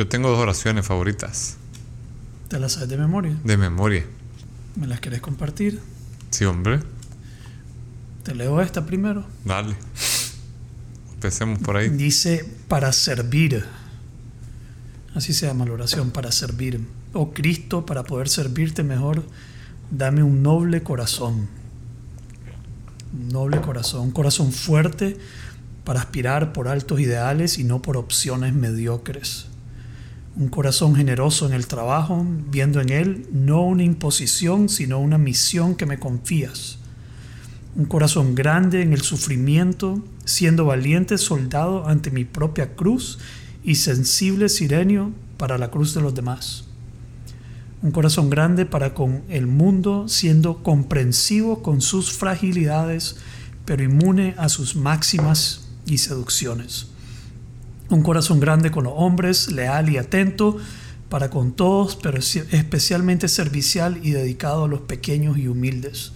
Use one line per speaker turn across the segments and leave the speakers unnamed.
Yo tengo dos oraciones favoritas.
¿Te las sabes de memoria?
De memoria.
¿Me las querés compartir?
Sí, hombre.
Te leo esta primero.
Dale. Empecemos por ahí.
Dice para servir. Así se llama la oración, para servir. Oh Cristo, para poder servirte mejor, dame un noble corazón. Un noble corazón, un corazón fuerte para aspirar por altos ideales y no por opciones mediocres. Un corazón generoso en el trabajo, viendo en él no una imposición, sino una misión que me confías. Un corazón grande en el sufrimiento, siendo valiente soldado ante mi propia cruz y sensible sirenio para la cruz de los demás. Un corazón grande para con el mundo, siendo comprensivo con sus fragilidades, pero inmune a sus máximas y seducciones. Un corazón grande con los hombres, leal y atento para con todos, pero especialmente servicial y dedicado a los pequeños y humildes.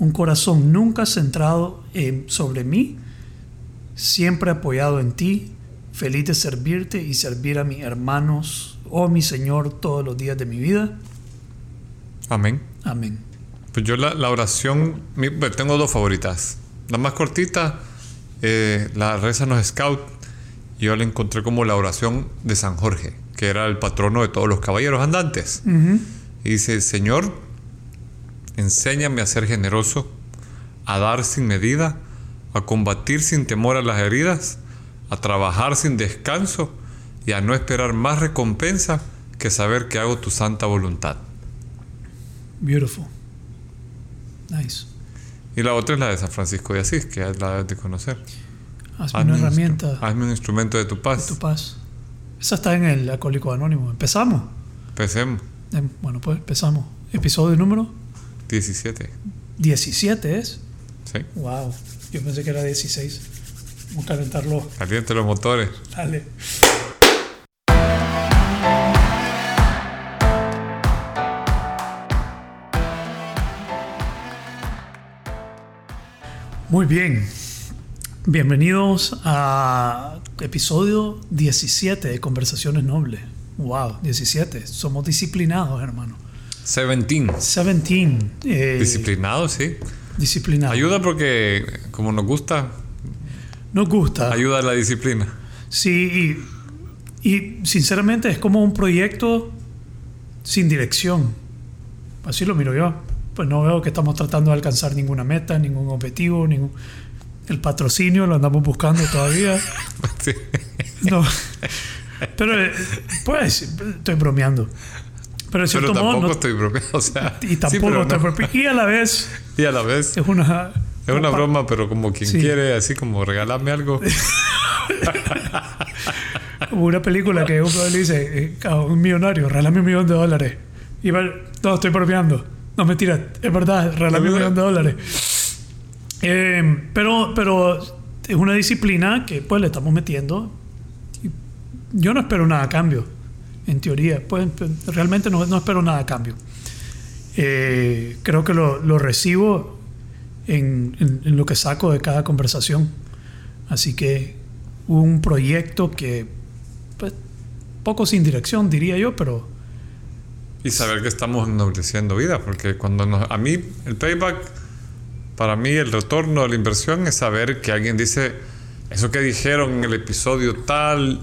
Un corazón nunca centrado en, sobre mí, siempre apoyado en ti, feliz de servirte y servir a mis hermanos, oh mi Señor, todos los días de mi vida.
Amén.
Amén.
Pues yo la, la oración, bueno, tengo dos favoritas. La más cortita, eh, la reza los Scout. Yo la encontré como la oración de San Jorge, que era el patrono de todos los caballeros andantes. Y dice, Señor, enséñame a ser generoso, a dar sin medida, a combatir sin temor a las heridas, a trabajar sin descanso y a no esperar más recompensa que saber que hago tu santa voluntad.
Beautiful. Nice.
Y la otra es la de San Francisco de Asís, que es la de conocer.
Hazme una
un
herramienta
hazme un instrumento de tu
de
paz.
tu paz. Esa está en el Alcohólico Anónimo. ¿Empezamos?
Empecemos.
Em, Bueno, pues empezamos. Episodio número
17.
17 es.
¿Sí?
Wow. Yo pensé que era 16. Vamos a calentarlo.
Caliente los motores.
Dale. Muy bien. Bienvenidos a episodio 17 de Conversaciones Nobles. Wow, 17. Somos disciplinados, hermano.
17.
17. eh,
Disciplinado, sí.
disciplinados.
Ayuda porque, como nos gusta,
Nos gusta.
ayuda a la disciplina.
Sí, y, y sinceramente es como un proyecto sin dirección. Así lo miro yo. Pues no veo que estamos tratando de alcanzar ninguna meta, ningún objetivo, ningún... El patrocinio lo andamos buscando todavía.
Sí.
No. Pero, eh, pues, estoy bromeando. Pero de
Pero tampoco
modo... no-
estoy bromeando, o sea.
y tampoco estoy
no.
bromeando. Y a la vez
Y a la vez,
es una...
es una broma, pero como quien
Sí.
quiere, así como regalarme algo.
Como una película que un le dice eh, a un millonario, regálame un millón de dólares. Y va, no, estoy bromeando. No, mentira, es verdad, regálame un millón de dólares. Eh, pero, pero es una disciplina que pues le estamos metiendo. Yo no espero nada a cambio, en teoría. Pues realmente no, no espero nada a cambio. Eh, creo que lo, lo recibo en, en- en lo que saco de cada conversación. Así que un proyecto que, pues, poco sin dirección, diría yo, pero
Y saber que estamos ennobleciendo vida, porque cuando nos, a mí el payback, para mí el retorno de la inversión es saber que alguien dice, eso que dijeron en el episodio tal,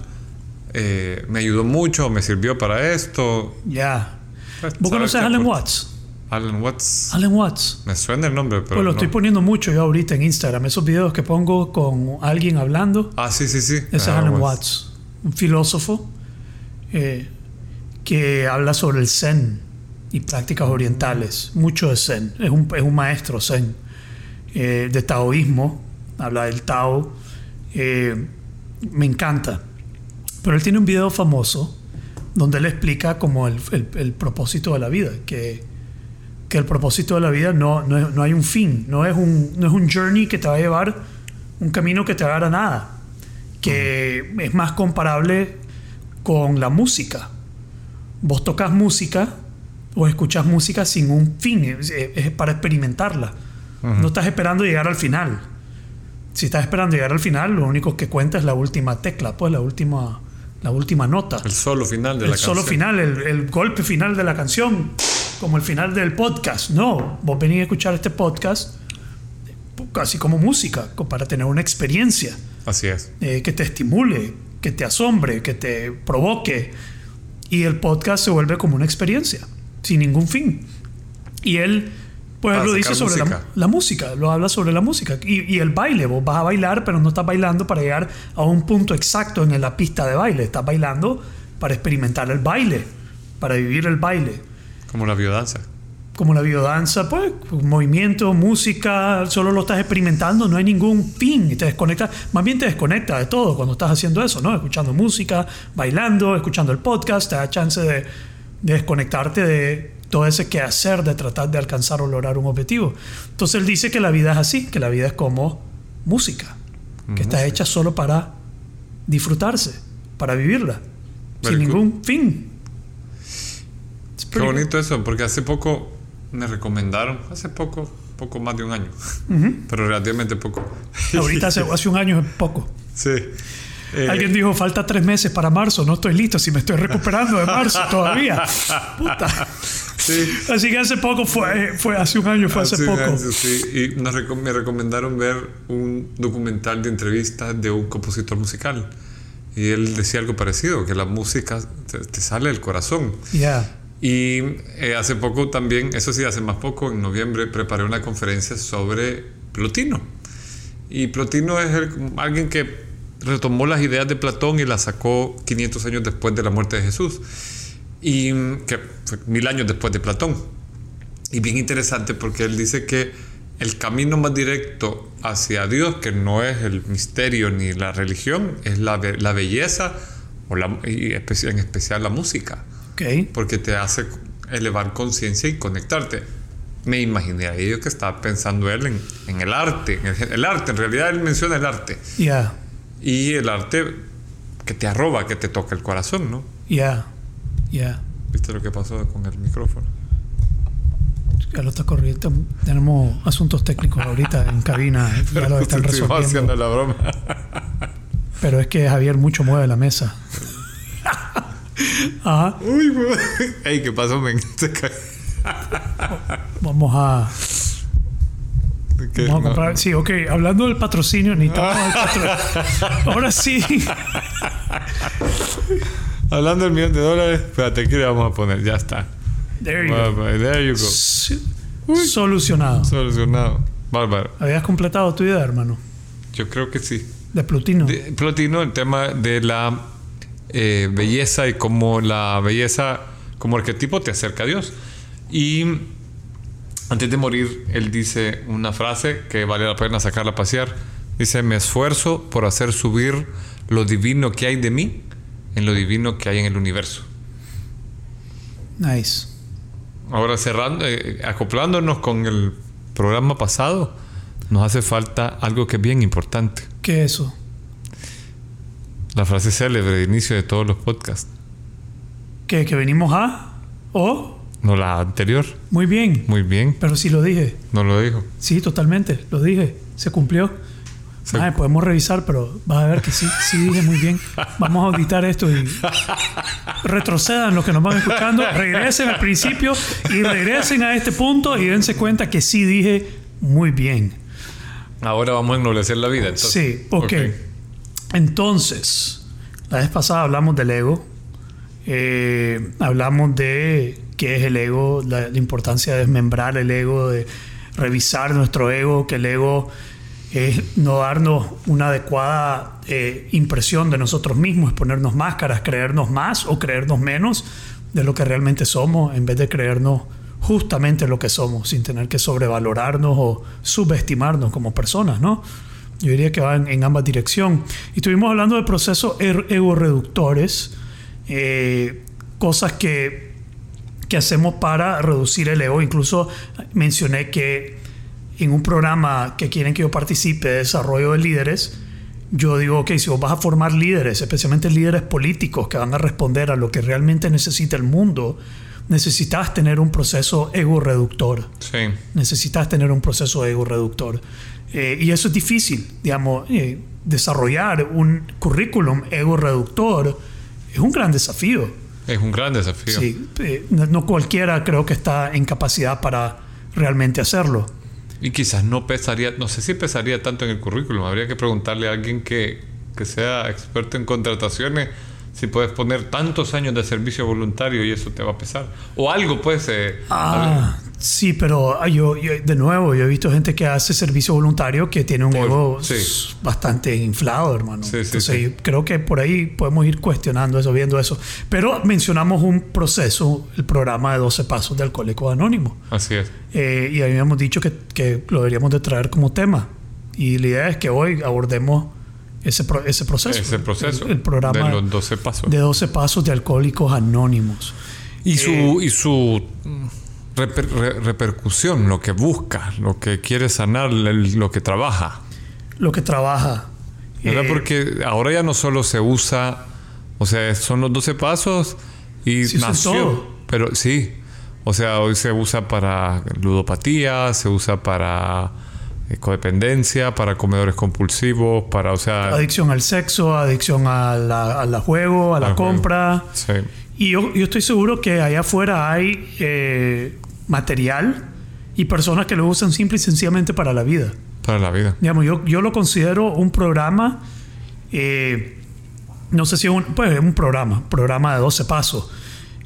eh, me ayudó mucho, me sirvió para esto.
ya.
Pues,
¿Vos conoces a Alan. Watts?
Alan Watts.
Alan Watts.
Me suena el nombre, pero
Pues lo
no.
estoy poniendo mucho yo ahorita en Instagram. Esos videos que pongo con alguien hablando.
Ah, sí, sí, sí.
Ese es Alan Watts, un filósofo eh, que habla sobre el Zen y prácticas orientales. Mucho de Zen. Es un, es un maestro Zen. Eh, de taoísmo. Habla del Tao. Eh, me encanta. Pero él tiene un video famoso donde él explica como el, el- el propósito de la vida. Que, que el propósito de la vida no, no, es- no hay un fin. No es un, no es un journey que te va a llevar, un camino que te va a dar a nada que es más comparable con la música. Vos tocas música o escuchas música sin un fin, es, es para experimentarla. No estás esperando llegar al final. Si estás esperando llegar al final, lo único que cuenta es la última tecla, pues la última, la última nota.
El solo final de
el
la
solo
canción.
final, el, el golpe final de la canción, como el final del podcast. No, vos venís a escuchar este podcast casi como música, para tener una experiencia
Así es.
eh, que te estimule, que te asombre, que te provoque. Y el podcast se vuelve como una experiencia, sin ningún fin. Y él, pues lo dice sobre la,
música.
la música, lo habla sobre la música. Y, y el baile, vos vas a bailar, pero no estás bailando para llegar a un punto exacto en la pista de baile. Estás bailando para experimentar el baile, para vivir el baile.
Como la biodanza.
Como la biodanza, pues, movimiento, música, solo lo estás experimentando, no hay ningún fin. Y te desconectas, más bien te desconectas de todo cuando estás haciendo eso, ¿no? Escuchando música, bailando, escuchando el podcast, te da chance de, de desconectarte de todo ese quehacer de tratar de alcanzar o lograr un objetivo. Entonces él dice que la vida es así, que la vida es como música, que está hecha solo para disfrutarse, para vivirla,
Very
sin
good.
ningún fin. It's
Qué bonito eso, porque hace poco me recomendaron, hace poco, poco más de un año, pero relativamente poco.
Ahorita hace, hace un año es poco.
Sí. Eh,
Alguien dijo, falta tres meses para marzo, no estoy listo, si me estoy recuperando de marzo todavía. Puta.
sí.
Así que hace poco fue, fue hace un año, fue hace
Hace
poco.
año, sí. Y nos me recomendaron ver un documental de entrevistas de un compositor musical. Y él decía algo parecido, que la música te, te sale del corazón.
Ya.
Y eh, hace poco también, eso sí, hace más poco, en noviembre, preparé una conferencia sobre Plotino. Y Plotino es el- alguien que retomó las ideas de Platón y las sacó 500 años después de la muerte de Jesús. Y que fue mil años después de Platón. Y bien interesante porque él dice que el camino más directo hacia Dios, que no es el misterio ni la religión, es la, be- la belleza o la, y en especial la música
Ok.
porque te hace elevar conciencia y conectarte. Me imaginé a ello que estaba pensando él en, en el arte, en el, el arte, en realidad él menciona el arte.
Ya.
Y el arte que te arroba, que te toca el corazón, ¿no?
Ya. Ya.
¿Viste lo que pasó con el micrófono?
Ya lo está corriendo. Tenemos asuntos técnicos ahorita en cabina. Ya lo están
Estuvimos haciendo
resolviendo.
la broma.
Pero es que Javier mucho mueve la mesa. Ajá.
Uy, güey. Ey, ¿qué pasó, men?
Vamos a.
¿Qué?
Vamos a comprar. Sí, ok. Hablando del patrocinio, necesitamos el patro- Ahora sí.
Hablando del millón de dólares, espérate, ¿qué le vamos a poner? Ya está.
There you go.
There you go.
Sí. Solucionado.
Solucionado. Bárbaro.
¿Habías completado tu idea, hermano?
Yo creo que sí.
De Plutino.
De- Plotino, el tema de la eh, belleza y cómo la belleza como arquetipo te acerca a Dios. Y antes de morir, él dice una frase que vale la pena sacarla a pasear. Dice, me esfuerzo por hacer subir lo divino que hay de mí en lo divino que hay en el universo.
Nice.
Ahora cerrando, eh, acoplándonos con el programa pasado, nos hace falta algo que es bien importante.
¿Qué es eso?
La frase célebre de inicio de todos los podcasts.
¿Qué? ¿Que venimos a? ¿O?
No la anterior.
Muy bien.
Muy bien.
Pero sí lo dije.
No lo dijo.
Sí, totalmente. Lo dije. Se cumplió.
Se-
podemos revisar, pero vas a ver que sí, sí dije muy bien. Vamos a auditar esto y retrocedan los que nos van escuchando, regresen al principio y regresen a este punto y dense cuenta que sí dije muy bien.
Ahora vamos a ennoblecer la vida. entonces.
Sí, ok. Entonces, la vez pasada hablamos del ego. Eh, hablamos de qué es el ego, la, importancia de desmembrar el ego, de revisar nuestro ego, que el ego es no darnos una adecuada eh, impresión de nosotros mismos, es ponernos máscaras, creernos más o creernos menos de lo que realmente somos, en vez de creernos justamente lo que somos, sin tener que sobrevalorarnos o subestimarnos como personas, ¿no? Yo diría que va en, ambas direcciones. Y estuvimos hablando de procesos er- ego-reductores, eh, cosas que, que hacemos para reducir el ego. Incluso mencioné que en un programa que quieren que yo participe de desarrollo de líderes, yo digo, ok, si vos vas a formar líderes, especialmente líderes políticos que van a responder a lo que realmente necesita el mundo, necesitas tener un proceso ego-reductor
Sí.
necesitas tener un proceso ego reductor. Eh, y eso es difícil, digamos, eh, desarrollar un currículum ego reductor es un gran desafío.
Es un gran desafío.
Sí, eh, no no cualquiera creo que está en capacidad para realmente hacerlo.
Y quizás no pesaría, no sé si pesaría tanto en el currículum. Habría que preguntarle a alguien que, que sea experto en contrataciones si puedes poner tantos años de servicio voluntario y eso te va a pesar. O algo, pues. eh,
Ah, sí, pero ah, yo, yo- de nuevo, yo he visto gente que hace servicio voluntario que tiene un
Por-
ego
sí.
bastante inflado, hermano.
Sí, sí,
Entonces,
sí.
yo creo que por ahí podemos ir cuestionando eso, viendo eso. Pero mencionamos un proceso, el programa de 12 pasos de Alcohólicos Anónimos.
Así es.
Eh, y habíamos dicho que, que lo deberíamos de traer como tema. Y la idea es que hoy abordemos ese, pro- ese proceso.
Ese proceso
El, el programa
de los 12 pasos.
de 12 pasos de Alcohólicos Anónimos.
Y su, y su mm, reper- re- repercusión, lo que busca, lo que quiere sanar, lo que trabaja.
Lo que trabaja.
¿Verdad?
Eh,
Porque ahora ya no solo se usa, o sea, son los 12 pasos y
Sí,
nació.
todo.
Pero sí, o sea, hoy se usa para ludopatía, se usa para eh, codependencia, para comedores compulsivos, para, o sea,
adicción al sexo, adicción a la, a la juego, a la
juego.
compra.
sí,
Y yo, yo estoy seguro que allá afuera hay eh, material y personas que lo usan simple y sencillamente para la vida.
para la vida.
Digamos, yo, yo lo considero un programa, eh, no sé si es un, pues es un programa, programa de 12 pasos,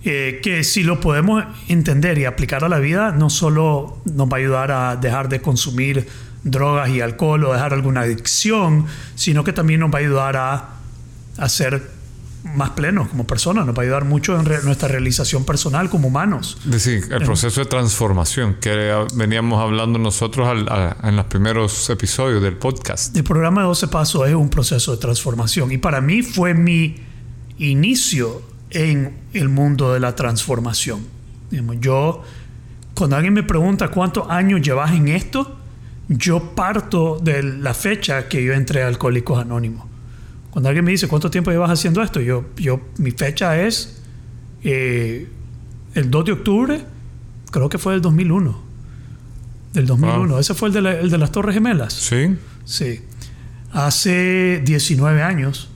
eh, que si lo podemos entender y aplicar a la vida, no solo nos va a ayudar a dejar de consumir drogas y alcohol o dejar alguna adicción, sino que también nos va a ayudar a, a ser más plenos como personas, nos va a ayudar mucho en re- nuestra realización personal como humanos.
Es decir, el proceso de transformación que veníamos hablando nosotros al- a- en los primeros episodios del podcast.
El programa de 12 Pasos es un proceso de transformación y para mí fue mi inicio en el mundo de la transformación. Digamos, yo, cuando alguien me pregunta cuántos años llevas en esto, yo parto de la fecha que yo entré a Alcohólicos Anónimos. Cuando alguien me dice cuánto tiempo llevas haciendo esto, yo, yo mi fecha es eh, el 2 de octubre, creo que fue del 2001. Del 2001. Ese fue el de, la- el de las Torres Gemelas.
Sí,
Sí. Hace 19 años.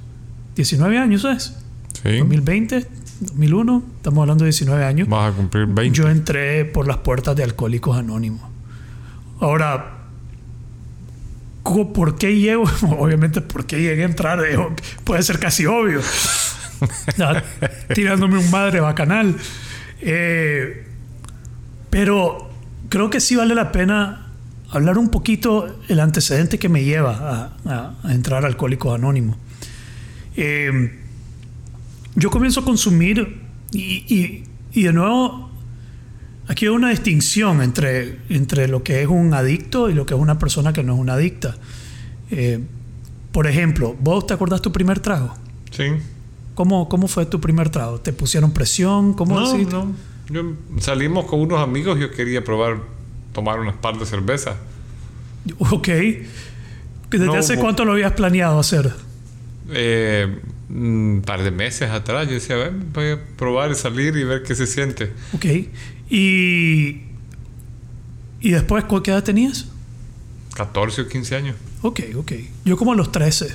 19 años es.
sí.
2020, 2001. Estamos hablando de 19 años.
Vas a cumplir 20.
Yo entré por las puertas de Alcohólicos Anónimos. Ahora, ¿cómo- ¿por qué llego? Obviamente, ¿por qué llegué a entrar? Puede ser casi obvio. Tirándome un madre bacanal. Eh, pero creo que sí vale la pena hablar un poquito el antecedente que me lleva a, a- a entrar a Alcohólicos Anónimos. Eh, yo comienzo a consumir y, y- y de nuevo, aquí hay una distinción entre, entre lo que es un adicto y lo que es una persona que no es una adicta. Eh, por ejemplo, ¿vos te acordás tu primer trago?
Sí.
¿Cómo, ¿Cómo fue tu primer trago? ¿Te pusieron presión? ¿Cómo
No, no. Yo- salimos con unos amigos. Yo quería probar tomar unas par de cerveza.
Ok. ¿Desde
No
hace cuánto lo habías planeado hacer?
Eh, un par de meses atrás. Yo decía, a ver, voy a probar y salir y ver qué se siente.
Ok. ¿Y, y después qué edad tenías?
14 o 15 años.
Ok, ok. Yo como a los 13.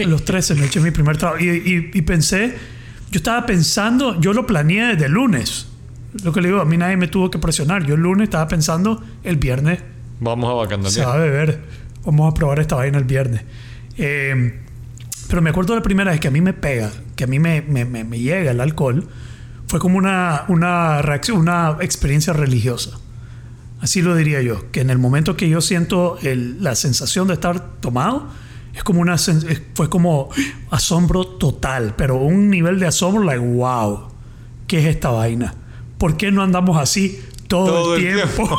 A los 13 me eché mi primer trabajo. Y, y- y pensé, yo estaba pensando, yo lo planeé desde el lunes. Lo que le digo, a mí nadie me tuvo que presionar. Yo el lunes estaba pensando, el viernes
Vamos a
se
bacandalear.
va a beber. Vamos a probar esta vaina el viernes. Eh, pero me acuerdo la primera vez que a mí me pega, que a mí me, me- me- me llega el alcohol, fue como una, una reacción, una experiencia religiosa. Así lo diría yo, que en el momento que yo siento el- la sensación de estar tomado, es como una fue como asombro total, pero un nivel de asombro like wow, ¿qué es esta vaina? ¿Por qué no andamos así todo,
Todo
el
el
tiempo?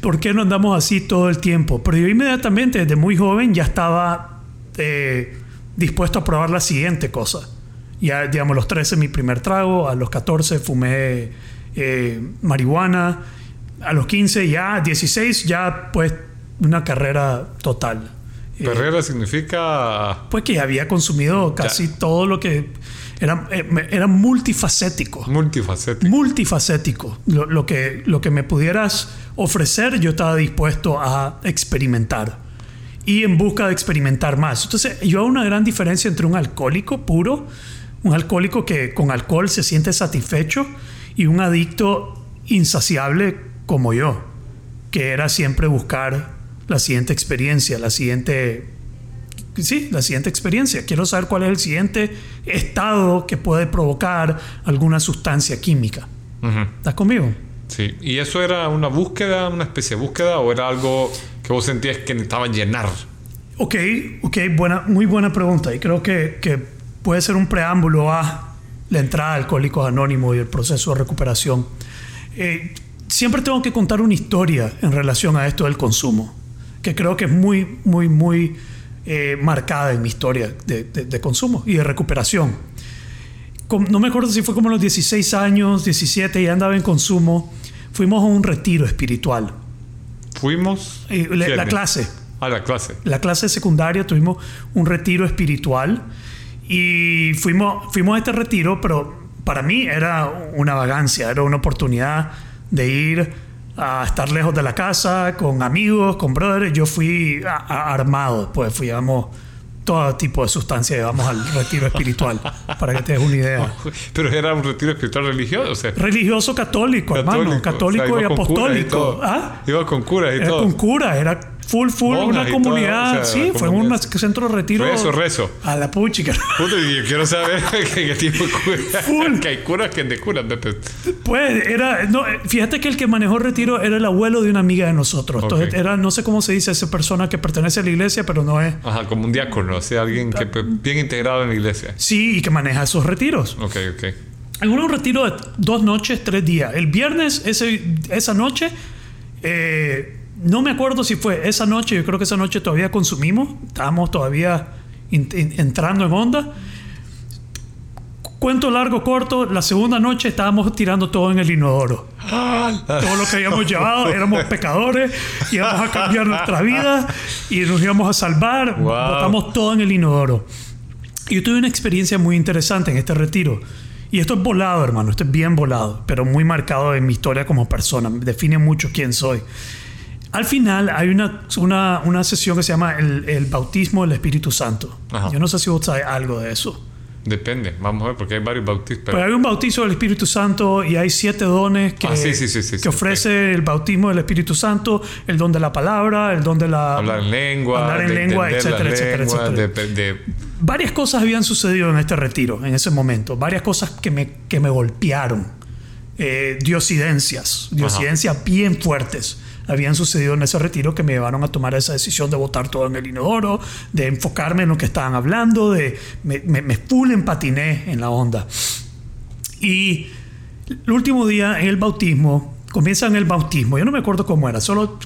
¿Por qué no andamos así todo el tiempo? Pero yo inmediatamente, desde muy joven, ya estaba eh, dispuesto a probar la siguiente cosa. Ya, digamos, a los 13 mi primer trago, a los 14 fumé eh, marihuana, a los 15 ya, 16 ya pues una carrera total. Eh,
Perrera significa.
pues que había consumido casi todo lo que era, eh, era multifacético
Multifacético.
multifacético. Lo, lo que, lo que me pudieras ofrecer, yo estaba dispuesto a experimentar. y en busca de experimentar más. Entonces, yo hago una gran diferencia entre un alcohólico puro, un alcohólico que con alcohol se siente satisfecho, y un adicto insaciable como yo, que era siempre buscar la siguiente experiencia, la siguiente sí, la siguiente experiencia. Quiero saber cuál es el siguiente estado que puede provocar alguna sustancia química. ¿Estás conmigo?
Sí. ¿Y eso era una búsqueda, una especie de búsqueda, o era algo que vos sentías que necesitaba llenar?
Ok, ok, buena, muy buena pregunta. Y creo que, que puede ser un preámbulo a la entrada de Alcohólicos Anónimos y el proceso de recuperación. Eh, siempre tengo que contar una historia en relación a esto del consumo, que creo que es muy, muy, muy eh, marcada en mi historia de, consumo y de recuperación. no me acuerdo si fue como a los 16 años, 17, y andaba en consumo. Fuimos a un retiro espiritual.
¿Fuimos?
Eh, la, clase.
Ah, la clase.
La clase secundaria tuvimos un retiro espiritual y fuimos, fuimos a este retiro, pero para mí era una vagancia, era una oportunidad de ir a estar lejos de la casa, con amigos, con brothers. Yo fui armado, pues fuimos todo tipo de sustancias llevamos al retiro espiritual, para que te des una idea.
Pero era un retiro espiritual religioso.
religioso católico, hermano, católico y apostólico. ¿Ah?
Iba con curas y
era
todo.
Con cura, era full, full, una comunidad. sí, fue un centro de retiro.
Rezo, rezo.
A la puchica.
Puta, yo quiero saber qué tipo de cura. Full. que hay curas que de curas.
Pues era. No, fíjate que el que manejó el retiro era el abuelo de una amiga de nosotros. Entonces, era, no sé cómo se dice esa persona que pertenece a la iglesia, pero no es.
Ajá, como un diácono, o sea, alguien que bien integrado en la iglesia.
Sí, y que maneja esos retiros.
Ok, ok.
Algunos un retiro de dos noches, tres días. El viernes, ese, esa noche. Eh, no me acuerdo si fue esa noche, yo creo que esa noche todavía consumimos, estábamos todavía entrando en onda. Cuento largo, corto, la segunda noche estábamos tirando todo en el inodoro. todo lo que habíamos llevado, éramos pecadores, íbamos a cambiar nuestra vida y nos íbamos a salvar, botamos todo en el inodoro. Yo tuve una experiencia muy interesante en este retiro. Y esto es volado, hermano, esto es bien volado, pero muy marcado en mi historia como persona, define mucho quién soy. Al final hay una, una, una sesión que se llama el, el bautismo del Espíritu Santo. Yo no sé si vos sabés algo de eso.
Depende, vamos a ver, porque hay varios bautismos.
Pero... hay un bautismo del Espíritu Santo y hay siete dones que,
ah, sí, sí, sí,
que ofrece el bautismo del Espíritu Santo, el don de la palabra, el don de la...
Hablar en lengua,
hablar en lengua, etcétera, etcétera, etcétera. Varias cosas habían sucedido en este retiro, en ese momento. Varias cosas que me, que me golpearon. Eh, diosidencias, diosidencias bien fuertes habían sucedido en ese retiro que me llevaron a tomar esa decisión de votar todo en el inodoro, de enfocarme en lo que estaban hablando, de me, me, full empatiné en la onda. Y el último día en el bautismo, comienza en el bautismo, yo no me acuerdo cómo era, solo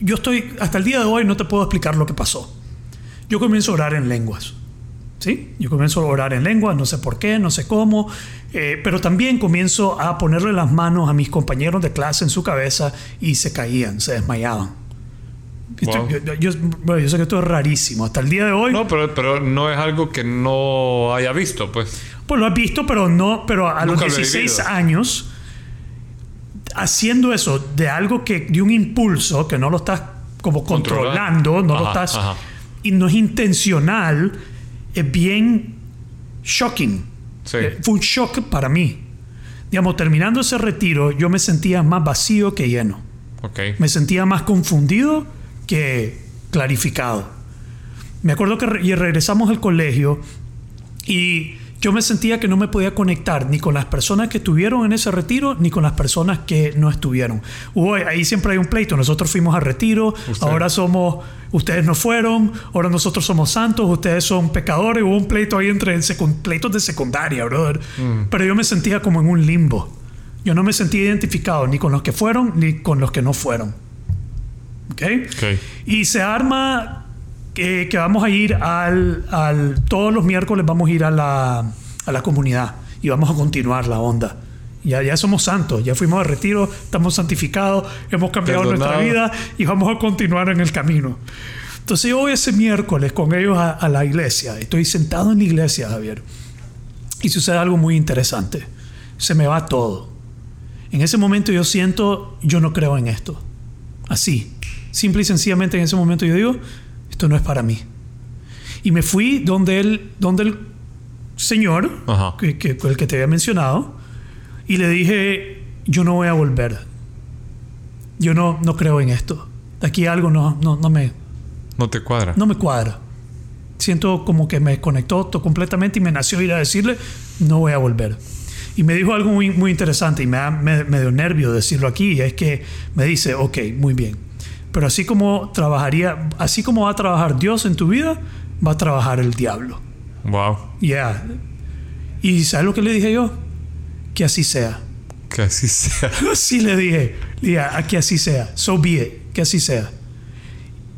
yo estoy, hasta el día de hoy no te puedo explicar lo que pasó. Yo comienzo a orar en lenguas. ¿Sí? Yo comienzo a orar en lenguas, no sé por qué, no sé cómo, eh, pero también comienzo a ponerle las manos a mis compañeros de clase en su cabeza y se caían, se desmayaban. Yo, sé que esto es rarísimo. Hasta el día de hoy.
No, pero, pero no es algo que no haya visto, pues.
Pues lo has visto, pero no. Pero a los 16 años, haciendo eso de algo que. de un impulso que no lo estás como controlando, no lo estás. Y no es intencional, es bien shocking. Eh, fue un shock para mí. Digamos, terminando ese retiro, yo me sentía más vacío que lleno. Me sentía más confundido que clarificado. Me acuerdo que regresamos al colegio y yo me sentía que no me podía conectar ni con las personas que estuvieron en ese retiro ni con las personas que no estuvieron. ahí siempre hay un pleito. Nosotros fuimos a retiro, ahora somos, ustedes no fueron, ahora nosotros somos santos, ustedes son pecadores. Hubo un pleito ahí entre pleitos de secundaria, brother. Mm. Pero yo me sentía como en un limbo. Yo no me sentía identificado ni con los que fueron ni con los que no fueron. ¿Ok? okay. Y se arma que, vamos a ir al, al, Todos los miércoles vamos a ir a la, a la comunidad y vamos a continuar la onda. Ya, ya somos santos, ya fuimos de retiro, estamos santificados, hemos cambiado nuestra vida y vamos a continuar en el camino. Entonces yo voy ese miércoles con ellos a, a, la iglesia, estoy sentado en la iglesia, Javier, y sucede algo muy interesante. Se me va todo. En ese momento yo siento, yo no creo en esto. Así, simple y sencillamente en ese momento yo digo, esto no es para mí. Y me fui donde el, donde el señor,
Ajá.
que, que- el que te había mencionado, y le dije, yo no voy a volver. Yo no, no creo en esto. Aquí algo no, no, no, me,
No te cuadra.
no me cuadra. Siento como que me desconectó completamente y me nació ir a decirle, no voy a volver. Y me dijo algo muy, muy interesante y me, da, me, me dio nervio decirlo aquí, y es que me dice, ok, muy bien, pero así como trabajaría, así como va a trabajar Dios en tu vida, va a trabajar el diablo.
Wow.
Ya. ¿Y sabes lo que le dije yo? Que así sea.
Que así sea.
Así le dije, le dije, "A que así sea, so be it, que así sea.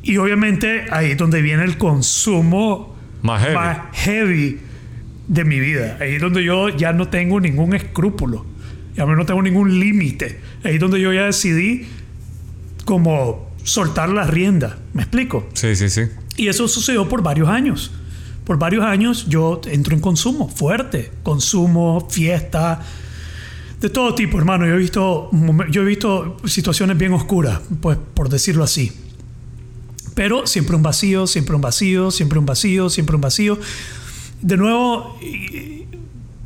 Y obviamente ahí es donde viene el consumo
Más heavy.
más heavy de mi vida. Ahí es donde yo ya no tengo ningún escrúpulo, ya no tengo ningún límite. Ahí es donde yo ya decidí como soltar la rienda. ¿Me explico?
Sí, sí, sí.
Y eso sucedió por varios años. Por varios años yo entro en consumo fuerte, consumo, fiesta, de todo tipo, hermano. Yo he visto, yo he visto situaciones bien oscuras, pues por decirlo así. Pero siempre un vacío, siempre un vacío, siempre un vacío, siempre un vacío. De nuevo,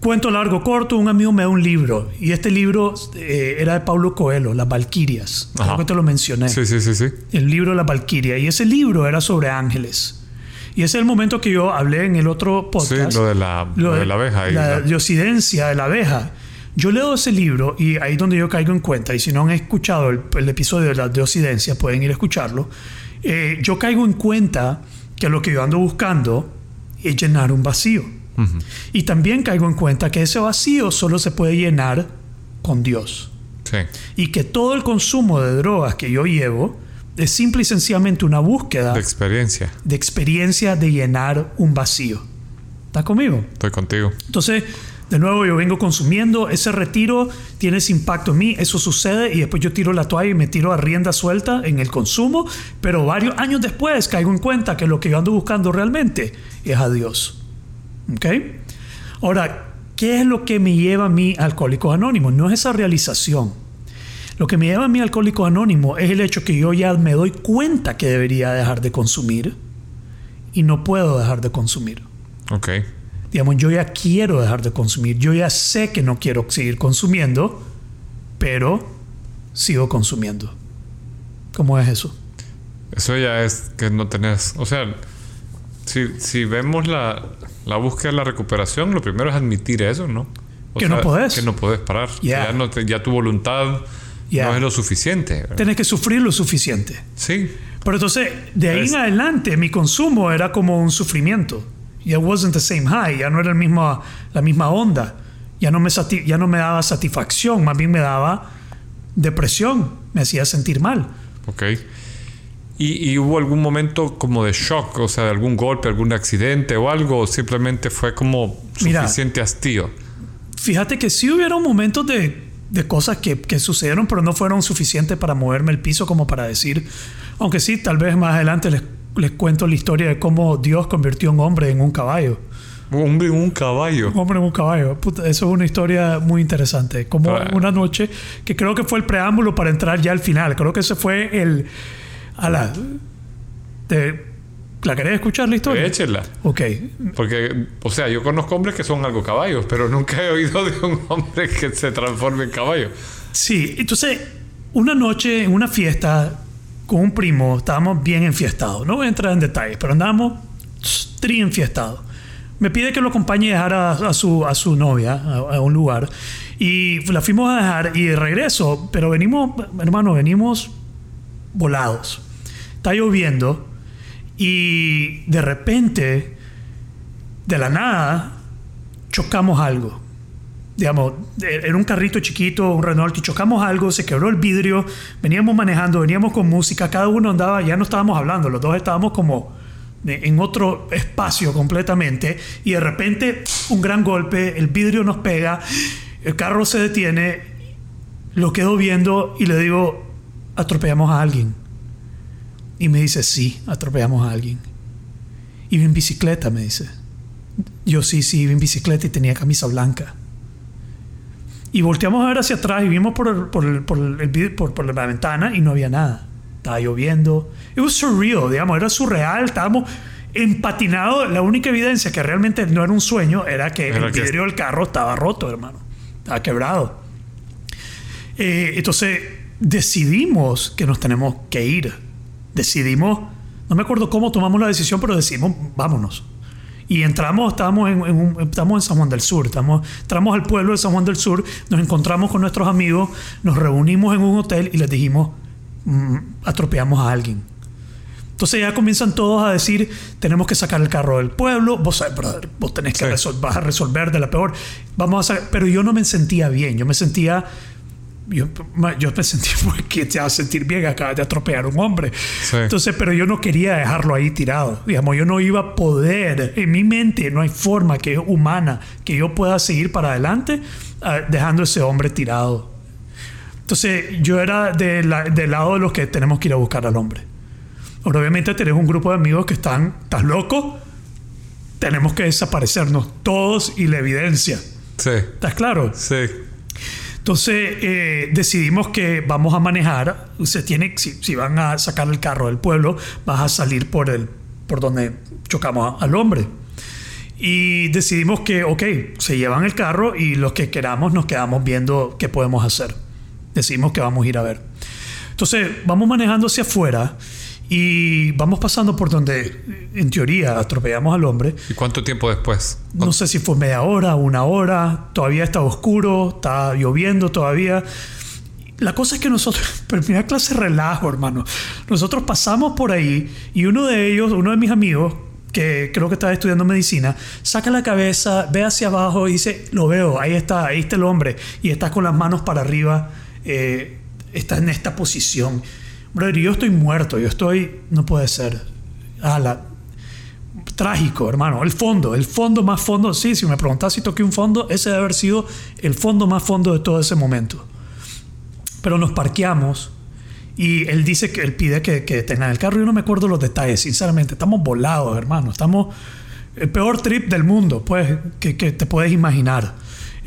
cuento largo, corto, un amigo me da un libro. Y este libro eh, era de Paulo Coelho, Las Valquirias. Creo que te lo mencioné
Sí, sí, sí, sí.
el libro La Valquiria. Y ese libro era sobre ángeles. Y ese es el momento que yo hablé en el otro
Sí,
podcast.
lo de la, lo de la abeja. y
La de la abeja. Yo leo ese libro y ahí es donde yo caigo en cuenta. Y si no han escuchado el, el episodio de la diosidencia, pueden ir a escucharlo. Eh, yo caigo en cuenta que lo que yo ando buscando es llenar un vacío. Y también caigo en cuenta que ese vacío solo se puede llenar con Dios
Sí.
y que todo el consumo de drogas que yo llevo es simple y sencillamente una búsqueda
De experiencia.
de experiencia de llenar un vacío. ¿Estás conmigo?
Estoy contigo.
Entonces, de nuevo, yo vengo consumiendo, ese retiro tiene ese impacto en mí, eso sucede y después yo tiro la toalla y me tiro a rienda suelta en el consumo, pero varios años después caigo en cuenta que lo que yo ando buscando realmente es a Dios. ¿Ok? Ahora, ¿qué es lo que me lleva a mí a Alcohólicos Anónimos? No es esa realización. Lo que me lleva a mí a Alcohólicos Anónimos es el hecho que yo ya me doy cuenta que debería dejar de consumir y no puedo dejar de consumir.
Ok.
Digamos, yo ya quiero dejar de consumir. Yo ya sé que no quiero seguir consumiendo, pero sigo consumiendo. ¿Cómo es eso?
Eso ya es que no tenés. O sea, si, si vemos la, la búsqueda de la recuperación, lo primero es admitir eso, ¿no? O
Que no podés.
Que no podés parar.
Yeah.
Ya, no te- ya tu voluntad
Yeah.
no es lo suficiente. ¿verdad?
Tienes que sufrir lo suficiente.
Sí.
Pero entonces, de ahí
Es-
en adelante, mi consumo era como un sufrimiento. Ya wasn't the same high, ya no era el mismo, la misma onda. Ya no, me ya no me daba satisfacción, más bien me daba depresión, me hacía sentir mal.
Ok. ¿Y, y hubo algún momento como de shock? O sea, de algún golpe, algún accidente o algo? ¿O simplemente fue como
Mira.
suficiente hastío?
Fíjate que sí hubieron momentos de, de cosas que, que sucedieron, pero no fueron suficientes para moverme el piso como para decir, aunque sí, tal vez más adelante les, les cuento la historia de cómo Dios convirtió a un hombre en un caballo.
Un, un caballo.
Un hombre en un caballo. Puta, eso es una historia muy interesante. Como
Ah.
una noche, que creo que fue el preámbulo para entrar ya al final. Creo que ese fue el... A la... te- ¿La querés escuchar la historia?
Échela.
Ok.
Porque, o sea, yo conozco hombres que son algo caballos, pero nunca he oído de un hombre que se transforme en caballo.
Sí, entonces, una noche en una fiesta con un primo, estábamos bien enfiestados. No voy a entrar en detalles, pero andábamos tri enfiestados. Me pide que lo acompañe a dejar a, a su, a su novia a, a un lugar. Y la fuimos a dejar y de regreso, pero venimos, hermano, venimos volados. Está lloviendo y de repente, de la nada, chocamos algo digamos, era un carrito chiquito, un Renault, y chocamos algo, se quebró el vidrio, veníamos manejando, veníamos con música, cada uno andaba, ya no estábamos hablando, los dos estábamos como en otro espacio completamente, y de repente un gran golpe, el vidrio nos pega, el carro se detiene, lo quedo viendo y le digo, atropellamos a alguien. Y me dice, sí, atropellamos a alguien. Iba en bicicleta, me dice. Yo sí, sí, iba en bicicleta y tenía camisa blanca. Y volteamos a ver hacia atrás y vimos por, el- por, el- por el por- por la ventana y no había nada. estaba lloviendo. It was surreal, digamos, era surreal, estábamos empatinados. La única evidencia que realmente no era un sueño era que
Era
el
que-
vidrio del carro estaba roto, hermano. Estaba quebrado. Eh, entonces decidimos que nos tenemos que ir. Decidimos, no me acuerdo cómo tomamos la decisión, pero decidimos, vámonos. Y entramos, estábamos en, en un- estamos en San Juan del Sur, estamos, entramos al pueblo de San Juan del Sur, nos encontramos con nuestros amigos, nos reunimos en un hotel y les dijimos, mm, atropellamos a alguien. Entonces ya comienzan todos a decir, tenemos que sacar el carro del pueblo, vos sabes, brother, vos tenés que
Sí.
vas a resolver de la peor, vamos a sacar, pero yo no me sentía bien, yo me sentía, yo, yo me sentía, pues, que te a sentir bien, acabas de atropellar a un hombre.
Sí.
Entonces, pero yo no quería dejarlo ahí tirado, digamos, yo no iba a poder, en mi mente no hay forma que humana que yo pueda seguir para adelante ah, dejando ese hombre tirado. Entonces, yo era de la- del lado de los que tenemos que ir a buscar al hombre. Ahora, obviamente tenés un grupo de amigos que están, ¿estás loco? Tenemos que desaparecernos todos y la evidencia.
Sí,
¿Estás claro?
sí.
Entonces eh, decidimos que vamos a manejar. Se tiene, si, si van a sacar el carro del pueblo, vas a salir por el, por donde chocamos al hombre. Y decidimos que, ok, se llevan el carro y los que queramos nos quedamos viendo qué podemos hacer. Decidimos que vamos a ir a ver. Entonces vamos manejando hacia afuera y vamos pasando por donde, en teoría, atropellamos al hombre.
¿Y cuánto tiempo después?
No sé si fue media hora, una hora, todavía está oscuro, está lloviendo todavía. La cosa es que nosotros, primera clase relajo, hermano. Nosotros pasamos por ahí y uno de ellos, uno de mis amigos, que creo que estaba estudiando medicina, saca la cabeza, ve hacia abajo y dice, lo veo, ahí está, ahí está el hombre, y está con las manos para arriba, eh, está en esta posición. Brother, yo estoy muerto, yo estoy, no puede ser. Ah, la, trágico, hermano. El fondo, el fondo más fondo. Sí, si me preguntas si toqué un fondo, ese debe haber sido el fondo más fondo de todo ese momento. Pero nos parqueamos y él dice que él pide que, que tengan el carro. Yo no me acuerdo los detalles, sinceramente. Estamos volados, hermano. Estamos el peor trip del mundo, pues, que, que te puedes imaginar.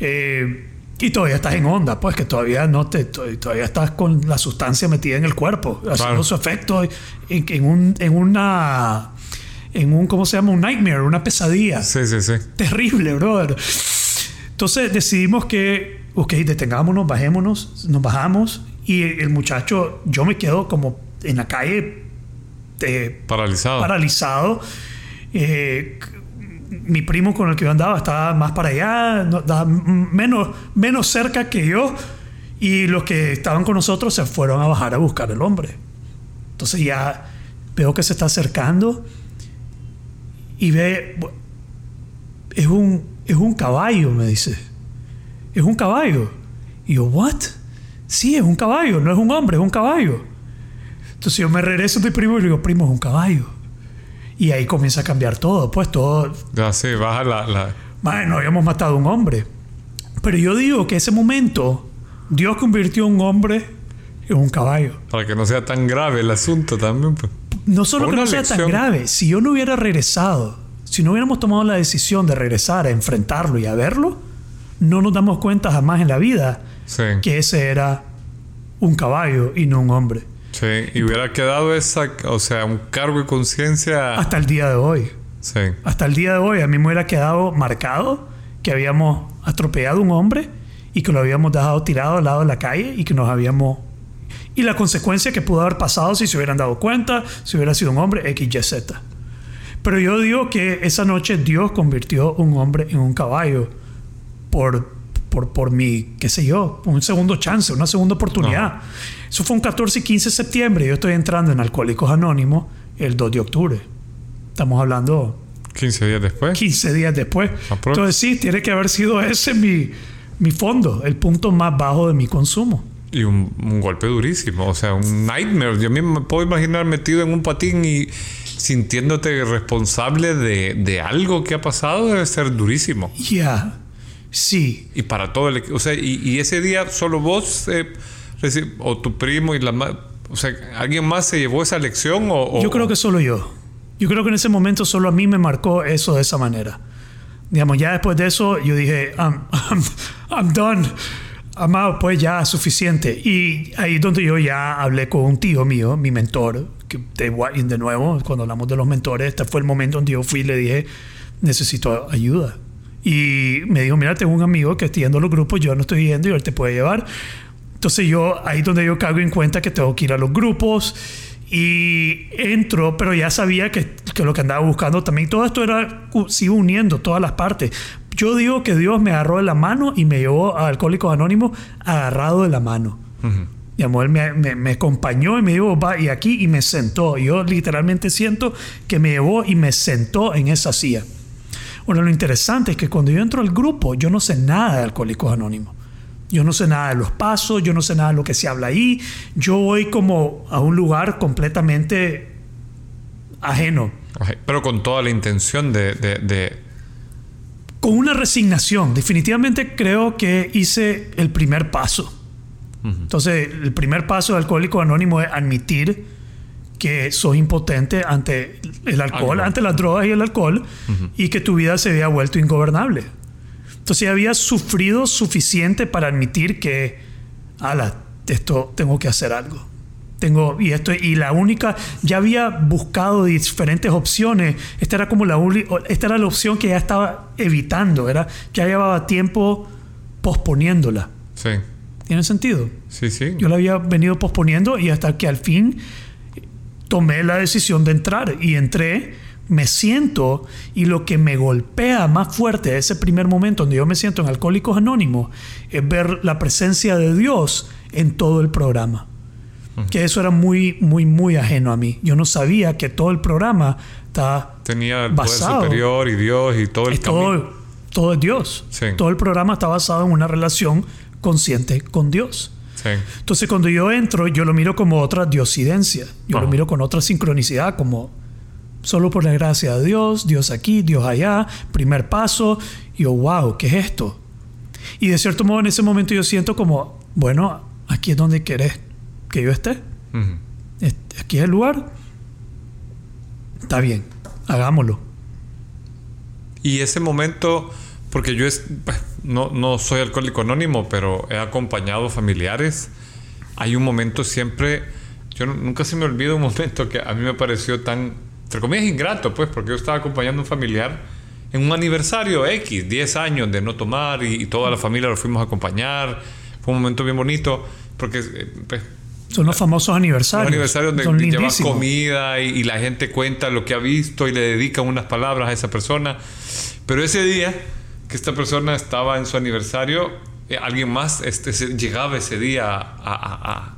Eh, y todavía estás en onda, pues, que todavía no te, to- todavía estás con la sustancia metida en el cuerpo, haciendo su efecto en, en un, en una, en un, ¿cómo se llama? Un nightmare, una pesadilla
Sí, sí, sí.
terrible, brother. Entonces decidimos que, ok, detengámonos, bajémonos, nos bajamos y el muchacho, yo me quedo como en la calle eh,
Paralizado.
paralizado. Eh, mi primo con el que yo andaba estaba más para allá, no- estaba menos, menos cerca que yo. Y los que estaban con nosotros se fueron a bajar a buscar el hombre. Entonces ya veo que se está acercando y ve, es un, es un caballo, me dice. Es un caballo. Y yo, ¿what? Sí, es un caballo, no es un hombre, es un caballo. Entonces yo me regreso mi primo y le digo, primo, es un caballo. Y ahí comienza a cambiar todo, pues todo.
Ya, sí, baja la... la...
Bueno, habíamos matado a un hombre. Pero yo digo que ese momento, Dios convirtió a un hombre en un caballo.
Para que no sea tan grave el asunto también. Pues.
No solo que no sea tan grave, si yo no hubiera regresado, si no hubiéramos tomado la decisión de regresar a enfrentarlo y a verlo, no nos damos cuenta jamás en la vida
Sí.
que ese era un caballo y no un hombre.
Sí. Y hubiera quedado esa... O sea, un cargo de conciencia...
Hasta el día de hoy.
Sí.
Hasta el día de hoy a mí me hubiera quedado marcado que habíamos atropellado a un hombre y que lo habíamos dejado tirado al lado de la calle y que nos habíamos... Y la consecuencia que pudo haber pasado si se hubieran dado cuenta, si hubiera sido un hombre X, Y, Z. Pero yo digo que esa noche Dios convirtió un hombre en un caballo por, por, por mi, qué sé yo, un segundo chance, una segunda oportunidad. Eso fue un 14 y 15 de septiembre. Yo estoy entrando en Alcohólicos Anónimos el 2 de octubre. Estamos hablando
15 días después.
15 días después.
Aprox.
Entonces sí, tiene que haber sido ese mi, mi fondo, el punto más bajo de mi consumo.
Y un, un golpe durísimo. O sea, un nightmare. Yo mismo me puedo imaginar metido en un patín y sintiéndote responsable de, de algo que ha pasado debe ser durísimo.
Ya, sí.
Y para todo el equipo. O sea, y, y ese día solo vos eh, o tu primo y la O sea, ¿alguien más se llevó esa lección? O, o-
Yo creo que solo yo. Yo creo que en ese momento solo a mí me marcó eso de esa manera. Digamos, ya después de eso yo dije, I'm, I'm, I'm done. amado, pues ya suficiente. Y ahí es donde yo ya hablé con un tío mío, mi mentor, que de, de nuevo, cuando hablamos de los mentores, este fue el momento donde yo fui y le dije, necesito ayuda. Y me dijo, mira, tengo un amigo que está yendo a los grupos, yo no estoy yendo y él te puede llevar. Entonces yo, ahí es donde yo caigo en cuenta que tengo que ir a los grupos y entro, pero ya sabía que, que, lo que andaba buscando también, todo esto era, sigo uniendo todas las partes. Yo digo que Dios me agarró de la mano y me llevó a Alcohólicos Anónimos agarrado de la mano. Y él me, me, me, acompañó y me dijo, va, y aquí, y me sentó. Yo literalmente siento que me llevó y me sentó en esa silla. Bueno, lo interesante es que cuando yo entro al grupo, yo no sé nada de Alcohólicos Anónimos. Yo no sé nada de los pasos, yo no sé nada de lo que se habla ahí. Yo voy como a un lugar completamente ajeno.
Pero con toda la intención de, de,
Con una resignación. Definitivamente creo que hice el primer paso. Entonces, el primer paso de Alcohólico Anónimo es admitir que sos impotente ante el alcohol, ante las drogas y el alcohol, y que tu vida se había vuelto ingobernable. Entonces había sufrido suficiente para admitir que, ala, esto tengo que hacer algo. Tengo, y esto, y la única, ya había buscado diferentes opciones. Esta era como la esta era la opción que ya estaba evitando, era, ya llevaba tiempo posponiéndola.
Sí.
¿Tiene sentido?
Sí, sí.
Yo la había venido posponiendo y hasta que al fin tomé la decisión de entrar y entré me siento y lo que me golpea más fuerte ese primer momento donde yo me siento en Alcohólicos Anónimos es ver la presencia de Dios en todo el programa. Que eso era muy, muy, muy ajeno a mí. Yo no sabía que todo el programa está
Tenía el poder superior y Dios y todo el
todo, todo es Dios. Todo el programa está basado en una relación consciente con Dios. Entonces cuando yo entro, yo lo miro como otra diosidencia. Yo lo miro con otra sincronicidad, como Solo por la gracia de Dios, Dios aquí, Dios allá, primer paso. Y yo, wow, ¿qué es esto? Y de cierto modo en ese momento yo siento como, bueno, aquí es donde querés que yo esté. Aquí es el lugar. Está bien, hagámoslo.
Y ese momento, porque yo es, no, no soy alcohólico anónimo, pero he acompañado familiares. Hay un momento siempre, yo nunca se me olvida un momento que a mí me pareció tan entre comillas, ingrato, pues, porque yo estaba acompañando a un familiar en un aniversario X, 10 años de no tomar y, toda la familia lo fuimos a acompañar. Fue un momento bien bonito, porque... Eh, pues,
son los famosos aniversarios.
Los aniversarios donde lleva comida y, la gente cuenta lo que ha visto y le dedica unas palabras a esa persona. Pero ese día que esta persona estaba en su aniversario, eh, alguien más este, llegaba ese día a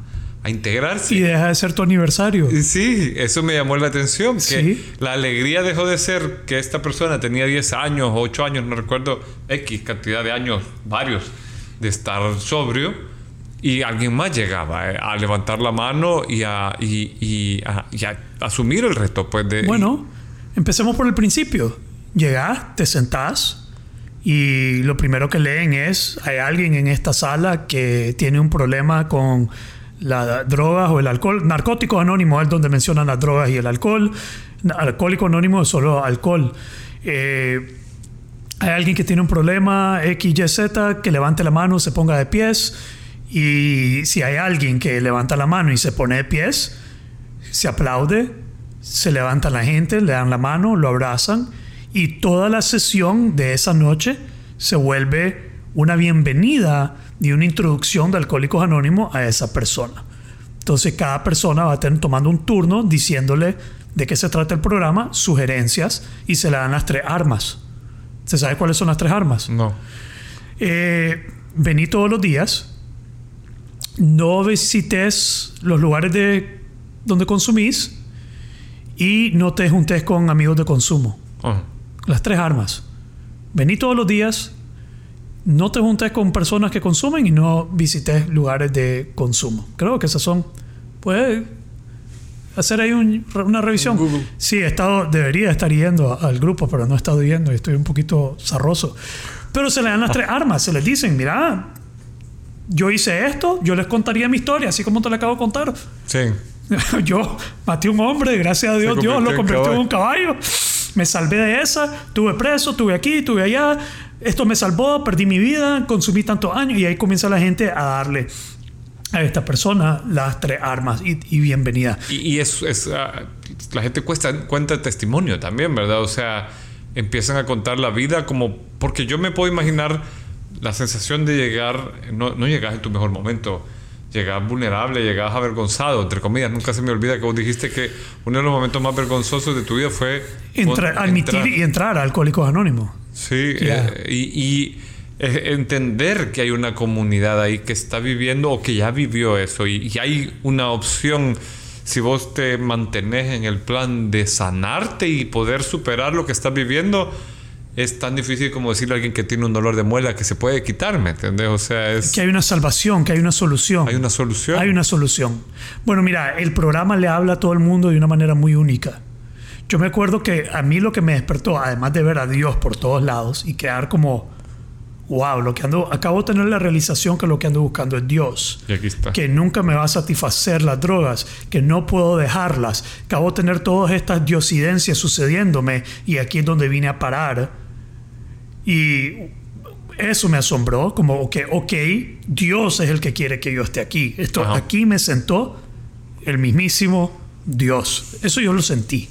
a integrarse.
Y deja de ser tu aniversario.
Sí, eso me llamó la atención. Que la alegría dejó de ser que esta persona tenía 10 años, 8 años, no recuerdo, X cantidad de años, varios, de estar sobrio. Y alguien más llegaba eh, a levantar la mano y a, y, a, asumir el reto. Pues, de,
bueno, empecemos por el principio. Llegás, te sentás y lo primero que leen es, hay alguien en esta sala que tiene un problema con las drogas o el alcohol. Narcóticos Anónimos es donde mencionan las drogas y el alcohol. Alcohólico Anónimo es solo alcohol. Eh, hay alguien que tiene un problema X, Y, Z, que levante la mano, se ponga de pies. Y si hay alguien que levanta la mano y se pone de pies, se aplaude, se levanta la gente, le dan la mano, lo abrazan. Y toda la sesión de esa noche se vuelve una bienvenida ni una introducción de Alcohólicos Anónimos a esa persona. Entonces cada persona va a tomando un turno diciéndole de qué se trata el programa, sugerencias y se le dan las tres armas. ¿Se sabe cuáles son las tres armas?
No.
Eh, vení todos los días. No visites los lugares de donde consumís y no te juntes con amigos de consumo. Ah. Las tres armas. Vení todos los días, no te juntes con personas que consumen y no visites lugares de consumo. Creo que esas son. Puedes hacer ahí una revisión. Sí, he estado, debería estar yendo al grupo, pero no he estado yendo y estoy un poquito zarroso. Pero se le dan las tres armas, se les dicen, mira, yo hice esto, yo les contaría mi historia, así como te la acabo de contar.
Sí.
yo maté a un hombre, gracias a Dios, Dios lo convirtió en un caballo. Me salvé de esa, tuve preso, tuve aquí, tuve allá, esto me salvó, perdí mi vida, consumí tantos años y ahí comienza la gente a darle a esta persona las tres armas y, bienvenida.
Y, es, ah, la gente cuesta, cuenta testimonio también, ¿verdad? O sea, empiezan a contar la vida como, porque yo me puedo imaginar la sensación de llegar, no, no llegas en tu mejor momento, llegas vulnerable, llegas avergonzado, entre comillas. Nunca se me olvida que vos dijiste que uno de los momentos más vergonzosos de tu vida fue...
admitir y entrar a Alcohólicos Anónimos.
Sí, eh, y, entender que hay una comunidad ahí que está viviendo o que ya vivió eso y, y hay una opción si vos te mantenés en el plan de sanarte y poder superar lo que estás viviendo, es tan difícil como decirle a alguien que tiene un dolor de muela que se puede quitar, ¿me entiendes? O sea, es...
Que hay una salvación, que hay una solución.
Hay una solución.
Hay una solución. Bueno, mira, el programa le habla a todo el mundo de una manera muy única. Yo me acuerdo que a mí lo que me despertó, además de ver a Dios por todos lados y quedar como, wow, lo que ando, acabo de tener la realización que lo que ando buscando es Dios.
Y aquí está.
Que nunca me va a satisfacer las drogas, que no puedo dejarlas. Acabo de tener todas estas diosidencias sucediéndome y aquí es donde vine a parar y eso me asombró, como, que, ok, Dios es el que quiere que yo esté aquí. Esto, aquí me sentó el mismísimo Dios. Eso yo lo sentí.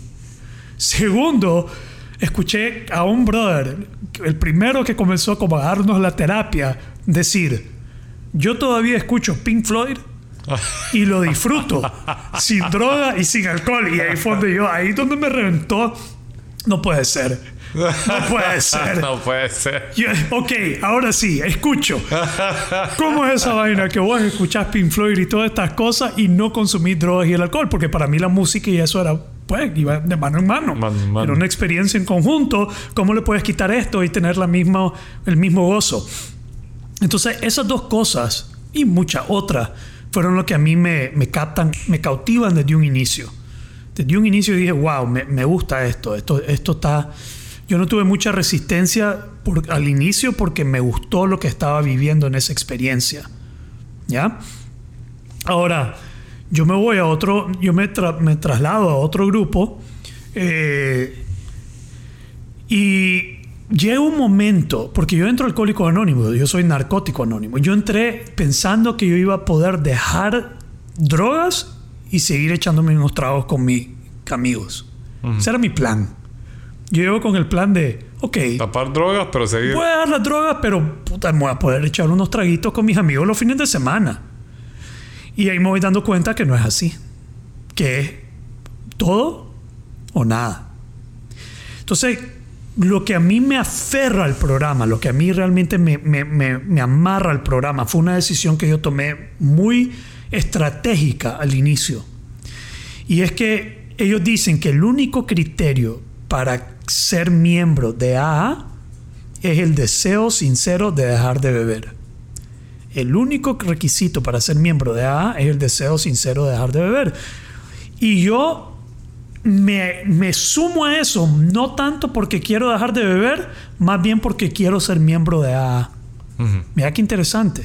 Segundo, escuché a un brother, el primero que comenzó como a darnos la terapia, decir, yo todavía escucho Pink Floyd y lo disfruto sin droga y sin alcohol. Y ahí fue donde yo, ahí donde me reventó, no puede ser. No puede ser.
no puede ser.
ok, ahora sí, escucho. ¿Cómo es esa vaina que vos escuchás Pink Floyd y todas estas cosas y no consumís drogas y el alcohol? Porque para mí la música y eso era, pues, iba de mano en mano. Era una experiencia en conjunto. ¿Cómo le puedes quitar esto y tener la misma, el mismo gozo? Entonces, esas dos cosas y muchas otras fueron lo que a mí me, me captan, me cautivan desde un inicio. Desde un inicio dije, wow, me, me gusta esto, esto, esto está yo no tuve mucha resistencia al inicio porque me gustó lo que estaba viviendo en esa experiencia. ¿Ya? Ahora, yo me voy a otro, yo me, me traslado a otro grupo eh, y llega un momento, porque yo entro alcohólico anónimo, yo soy narcótico anónimo, yo entré pensando que yo iba a poder dejar drogas y seguir echándome unos tragos con mis amigos. Ese era mi plan. Yo llego con el plan de, ok.
Tapar drogas, pero seguir.
Voy a dar las drogas, pero puta, me voy a poder echar unos traguitos con mis amigos los fines de semana. Y ahí me voy dando cuenta que no es así. Que es todo o nada. Entonces, lo que a mí me aferra al programa, lo que a mí realmente me, me, me, me amarra al programa, fue una decisión que yo tomé muy estratégica al inicio. Y es que ellos dicen que el único criterio para ser miembro de AA es el deseo sincero de dejar de beber. El único requisito para ser miembro de AA es el deseo sincero de dejar de beber. Y yo me, me, sumo a eso, no tanto porque quiero dejar de beber, más bien porque quiero ser miembro de AA. Mira qué interesante.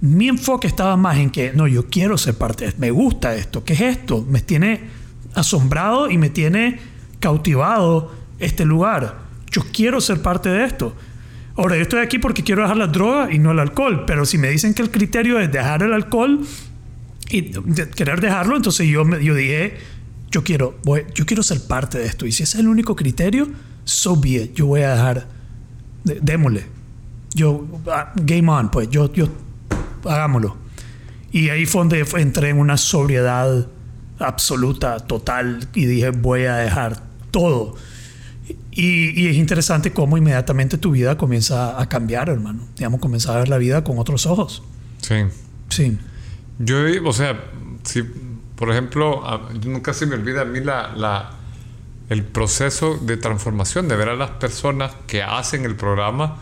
Mi enfoque estaba más en que, no, yo quiero ser parte me gusta esto, ¿qué es esto? Me tiene asombrado y me tiene cautivado este lugar. Yo quiero ser parte de esto. Ahora, yo estoy aquí porque quiero dejar la droga y no el alcohol, pero si me dicen que el criterio es dejar el alcohol y querer dejarlo, entonces yo, yo dije, yo quiero, yo quiero ser parte de esto. Y si ese es el único criterio, so be it. Yo voy a dejar, démosle. Yo, ah, game on, pues, yo, yo, hagámoslo. Y ahí fue donde entré en una sobriedad absoluta, total, y dije, voy a dejar todo. Y, es interesante cómo inmediatamente tu vida comienza a cambiar, hermano. Digamos, comienza a ver la vida con otros ojos.
Sí.
Sí.
Yo, o sea, si, por ejemplo, nunca se me olvida a mí la, la, el proceso de transformación, de ver a las personas que hacen el programa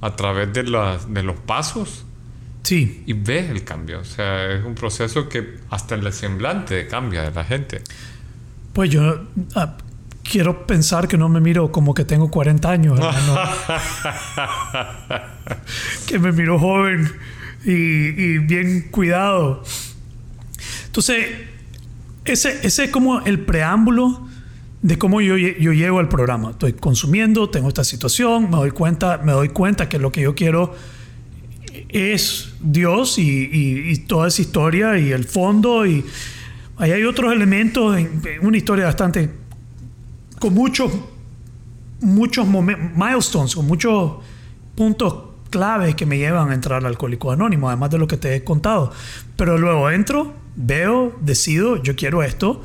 a través de, de los pasos.
Sí.
Y ves el cambio. O sea, es un proceso que hasta el semblante cambia de la gente.
Pues yo ah, quiero pensar que no me miro como que tengo 40 años, que me miro joven y, bien cuidado. Entonces, ese, ese es como el preámbulo de cómo yo, yo llego al programa. Estoy consumiendo, tengo esta situación, me doy cuenta, me doy cuenta que lo que yo quiero es Dios y, y- y toda esa historia y el fondo y ahí hay otros elementos en, en una historia bastante con muchos muchos milestones, con muchos puntos claves que me llevan a entrar al Alcohólico Anónimo, además de lo que te he contado. Pero luego entro, veo, decido, yo quiero esto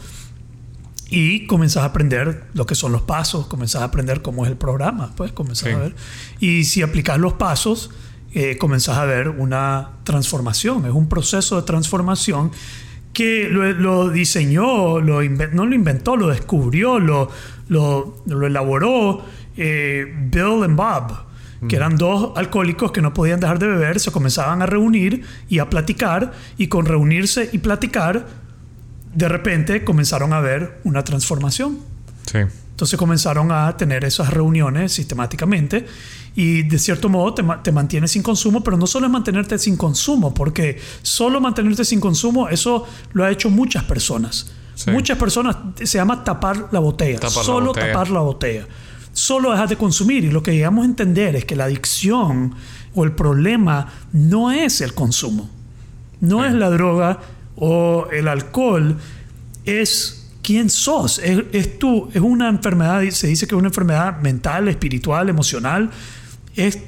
y comenzás a aprender lo que son los pasos, comenzás a aprender cómo es el programa, pues comenzás
Sí.
a ver. Y si aplicas los pasos, eh, comenzás a ver una transformación, es un proceso de transformación que lo, lo diseñó, lo no lo inventó, lo descubrió, lo, lo, lo elaboró eh, Bill and Bob, que eran dos alcohólicos que no podían dejar de beber, se comenzaban a reunir y a platicar, y con reunirse y platicar, de repente comenzaron a ver una transformación.
Sí.
Entonces comenzaron a tener esas reuniones sistemáticamente y de cierto modo te, te mantienes sin consumo, pero no solo es mantenerte sin consumo, porque solo mantenerte sin consumo, eso lo ha hecho muchas personas.
Sí.
Muchas personas, se llama tapar la botella,
Tapar la
solo
botella.
tapar la botella. Solo dejar de consumir y lo que llegamos a entender es que la adicción o el problema no es el consumo, no es la droga o el alcohol, es quién sos. Es, es tú, es una enfermedad, se dice que es una enfermedad mental, espiritual, emocional. Es,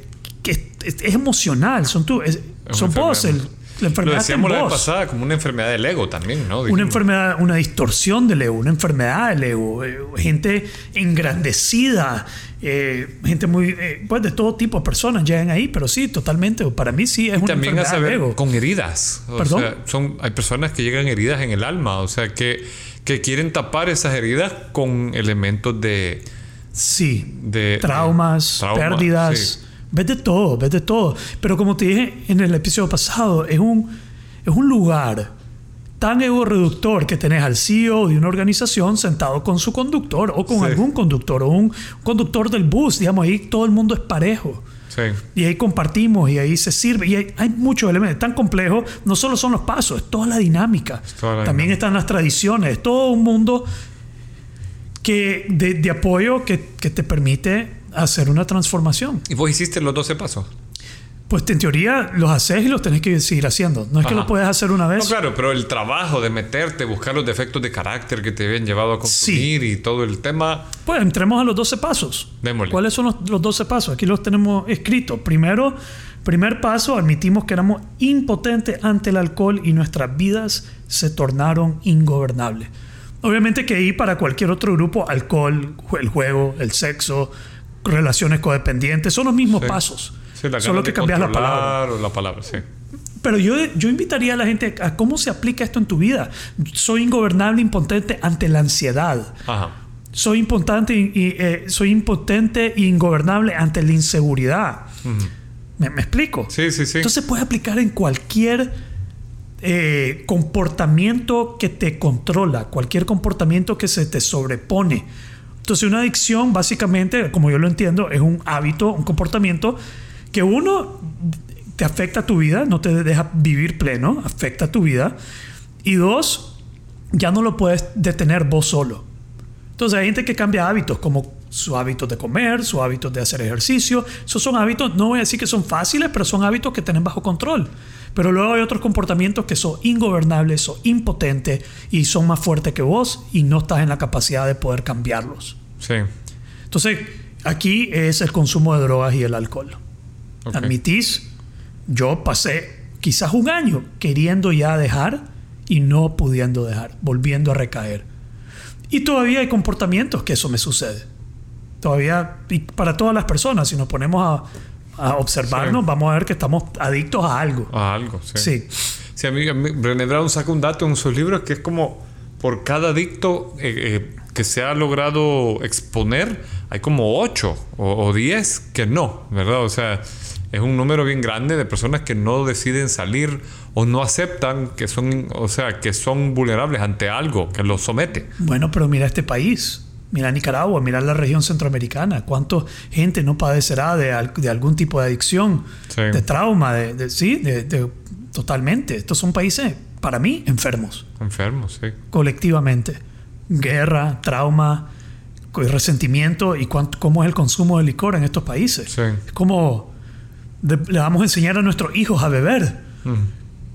que es, es emocional, son tú, es- son
una
vos. el-
enfermedad.
la
Lo
enfermedad en
decíamos la vez pasada como una enfermedad del ego también, ¿no?
Una enfermedad, una distorsión del ego, una enfermedad del ego, eh, gente engrandecida, eh, gente muy, eh, pues de todo tipo de personas llegan ahí, pero sí, totalmente, para mí sí es una
También a
enfermedad del ego.
con heridas. O
¿Perdón?
sea, son, hay personas que llegan heridas en el alma, o sea, que, que quieren tapar esas heridas con elementos de...
Sí,
de
traumas, pérdidas,
sí.
ves de todo, ves de todo. Pero como te dije en el episodio pasado, es un, es un lugar tan ego reductor que tenés al CEO de una organización sentado con su conductor o con
Sí.
algún conductor o un conductor del bus, digamos, ahí todo el mundo es parejo.
Sí.
Y ahí compartimos y ahí se sirve. Y hay, hay muchos elementos. Tan complejos, no solo son los pasos, es toda la dinámica.
toda la
También
dinámica.
están las tradiciones, es todo un mundo que, de, de apoyo que, que te permite hacer una transformación.
¿Y vos hiciste los 12 pasos?
Pues en teoría los haces y los tenés que seguir haciendo. No es que
Ajá.
lo puedes hacer una vez.
No, claro, pero el trabajo de meterte, buscar los defectos de carácter que te habían llevado a consumir y todo el tema.
Pues entremos a los 12 pasos.
Démosle.
¿Cuáles son los, los 12 pasos? Aquí los tenemos escritos. Primero, primer paso, admitimos que éramos impotentes ante el alcohol y nuestras vidas se tornaron ingobernables. Obviamente que ahí para cualquier otro grupo, alcohol, el juego, el sexo, relaciones codependientes, son los mismos
Sí.
pasos.
Sí, la
Solo que cambias la palabra.
la palabra, sí.
Pero yo, yo invitaría a la gente a cómo se aplica esto en tu vida. Soy ingobernable, impotente ante la ansiedad.
Ajá.
Soy impotente y, eh, soy impotente e ingobernable ante la inseguridad. ¿Me, me explico?
Sí, sí, sí.
Entonces puede aplicar en cualquier eh, comportamiento que te controla, cualquier comportamiento que se te sobrepone. Entonces una adicción básicamente, como yo lo entiendo, es un hábito, un comportamiento que uno te afecta tu vida, no te deja vivir pleno, afecta tu vida. Y dos, ya no lo puedes detener vos solo. Entonces hay gente que cambia hábitos, como su hábitos de comer, su hábitos de hacer ejercicio. Esos son hábitos, no voy a decir que son fáciles, pero son hábitos que tienen bajo control. Pero luego hay otros comportamientos que son ingobernables, son impotentes y son más fuertes que vos y no estás en la capacidad de poder cambiarlos.
Sí.
Entonces aquí es el consumo de drogas y el alcohol. Admitís, yo pasé quizás un año queriendo ya dejar y no pudiendo dejar, volviendo a recaer. Y todavía hay comportamientos que eso me sucede. Todavía, y para todas las personas, si nos ponemos a, a observarnos,
Sí.
vamos a ver que estamos adictos a algo.
A algo, sí.
Sí.
Sí, a mí, a mí Brené Brown saca un dato en sus libros que es como por cada adicto eh, eh, que se ha logrado exponer, hay como 8 o, o 10 que no, ¿verdad? O sea, es un número bien grande de personas que no deciden salir o no aceptan que son, o sea, que son vulnerables ante algo que los somete.
Bueno, pero mira este país. Mira Nicaragua, mira la región centroamericana. ¿Cuánta gente no padecerá de, de algún tipo de adicción,
Sí.
de trauma? De, de- sí, de- de- totalmente. Estos son países, para mí, enfermos,
Enfermos, sí.
colectivamente. Guerra, trauma, resentimiento y cuánto, cómo es el consumo de licor en estos países.
Sí.
Es como le vamos a enseñar a nuestros hijos a beber.
Ujú.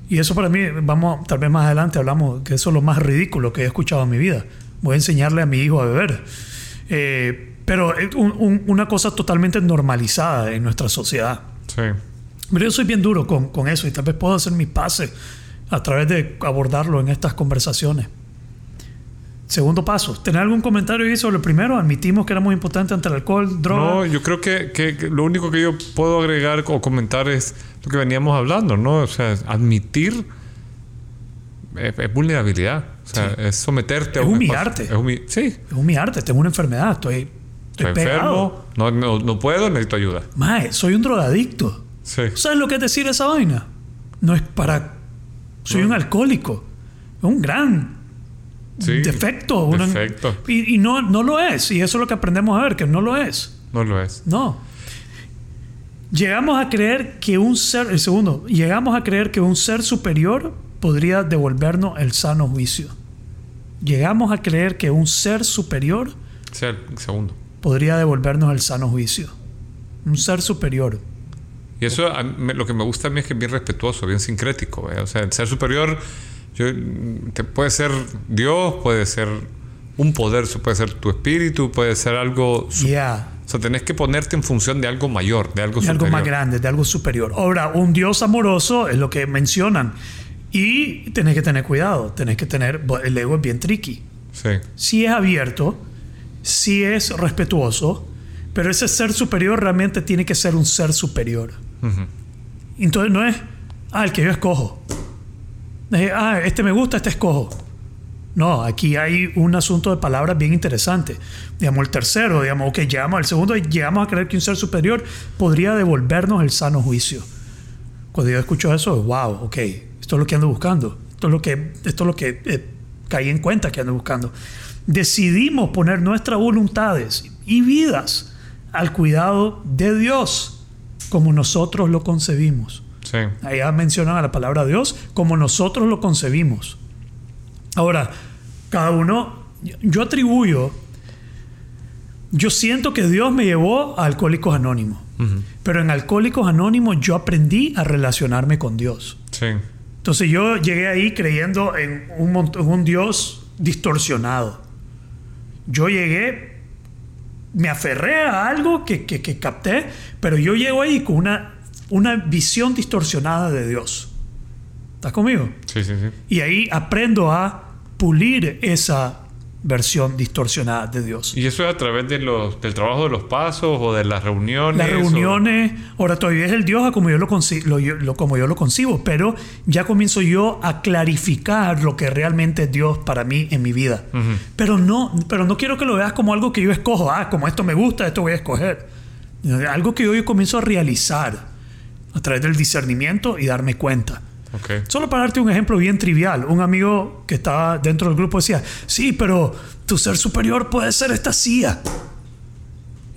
Y eso para mí, vamos, tal vez más adelante hablamos que eso es lo más ridículo que he escuchado en mi vida. Voy a enseñarle a mi hijo a beber. Eh, pero es un- un- una cosa totalmente normalizada en nuestra sociedad.
Sí.
Pero yo soy bien duro con, con eso y tal vez puedo hacer mis pases a través de abordarlo en estas conversaciones. Segundo paso, ¿tener algún comentario ahí sobre el primero? Admitimos que éramos impotentes ante el alcohol, droga.
No, yo creo que, que- que lo único que yo puedo agregar o comentar es lo que veníamos hablando, ¿no? O sea, admitir es, es vulnerabilidad. O sea, es someterte a
Es
un
humillarte.
espacio. Es humi- sí.
Es humillarte, tengo una enfermedad, estoy, estoy,
Estoy enfermo, no, no, no puedo, necesito ayuda.
Mae, soy un drogadicto.
Sí.
¿Sabes lo que es decir esa vaina? No es para... Soy un alcohólico. Es un gran
Sí,
defecto. una-
defecto.
y y no, no lo es. Y eso es lo que aprendemos a ver, que no lo es.
No lo es.
No. Llegamos a creer que un ser, el segundo, llegamos a creer que un ser superior podría devolvernos el sano juicio. Llegamos a creer que un ser superior
el segundo.
podría devolvernos el sano juicio. Un ser superior.
Y eso, mí- lo que me gusta a mí es que es bien respetuoso, bien sincrético. ¿eh? O sea, el ser superior yo, te puede ser Dios, puede ser un poder, puede ser tu espíritu, puede ser algo...
Ya.
O sea, tenés que ponerte en función de algo mayor, de algo
de algo más grande, de algo superior. Ahora, un Dios amoroso es lo que mencionan. Y tenés que tener cuidado, tenés que tener, el ego es bien tricky.
Sí,
Si es abierto, si es respetuoso, pero ese ser superior realmente tiene que ser un ser superior.
Ujú.
Entonces no es, ah, el que yo escojo. Es, ah, este me gusta, este escojo. No, aquí hay un asunto de palabras bien interesante. Digamos, el tercero, digamos, ok, llegamos al segundo y llegamos a creer que un ser superior podría devolvernos el sano juicio. Cuando yo escucho eso, wow, ok, esto es lo que ando buscando. Esto es lo que, esto es lo que eh, caí en cuenta que ando buscando. Decidimos poner nuestras voluntades y vidas al cuidado de Dios como nosotros lo concebimos.
sí,
Allá mencionan a la palabra Dios como nosotros lo concebimos. Ahora, cada uno, yo atribuyo, yo siento que Dios me llevó a Alcohólicos Anónimos, pero en Alcohólicos Anónimos yo aprendí a relacionarme con Dios.
sí,
Entonces yo llegué ahí creyendo en un, en un Dios distorsionado. Yo llegué, me aferré a algo que, que- que capté, pero yo llego ahí con una, una visión distorsionada de Dios. ¿Estás conmigo?
sí, sí, sí.
Y ahí aprendo a pulir esa versión distorsionada de Dios.
Y eso es a través de los, del trabajo de los pasos o de las reuniones.
Las
o-
reuniones, ahora todavía es el Dios a como yo lo, lo- lo- como yo lo concibo, pero ya comienzo yo a clarificar lo que realmente es Dios para mí en mi vida. Pero no, pero no quiero que lo veas como algo que yo escojo, ah, como esto me gusta, esto voy a escoger. Algo que yo, yo comienzo a realizar a través del discernimiento y darme cuenta.
Ok.
Solo para darte un ejemplo bien trivial, un amigo que estaba dentro del grupo decía, sí, pero tu ser superior puede ser esta CIA.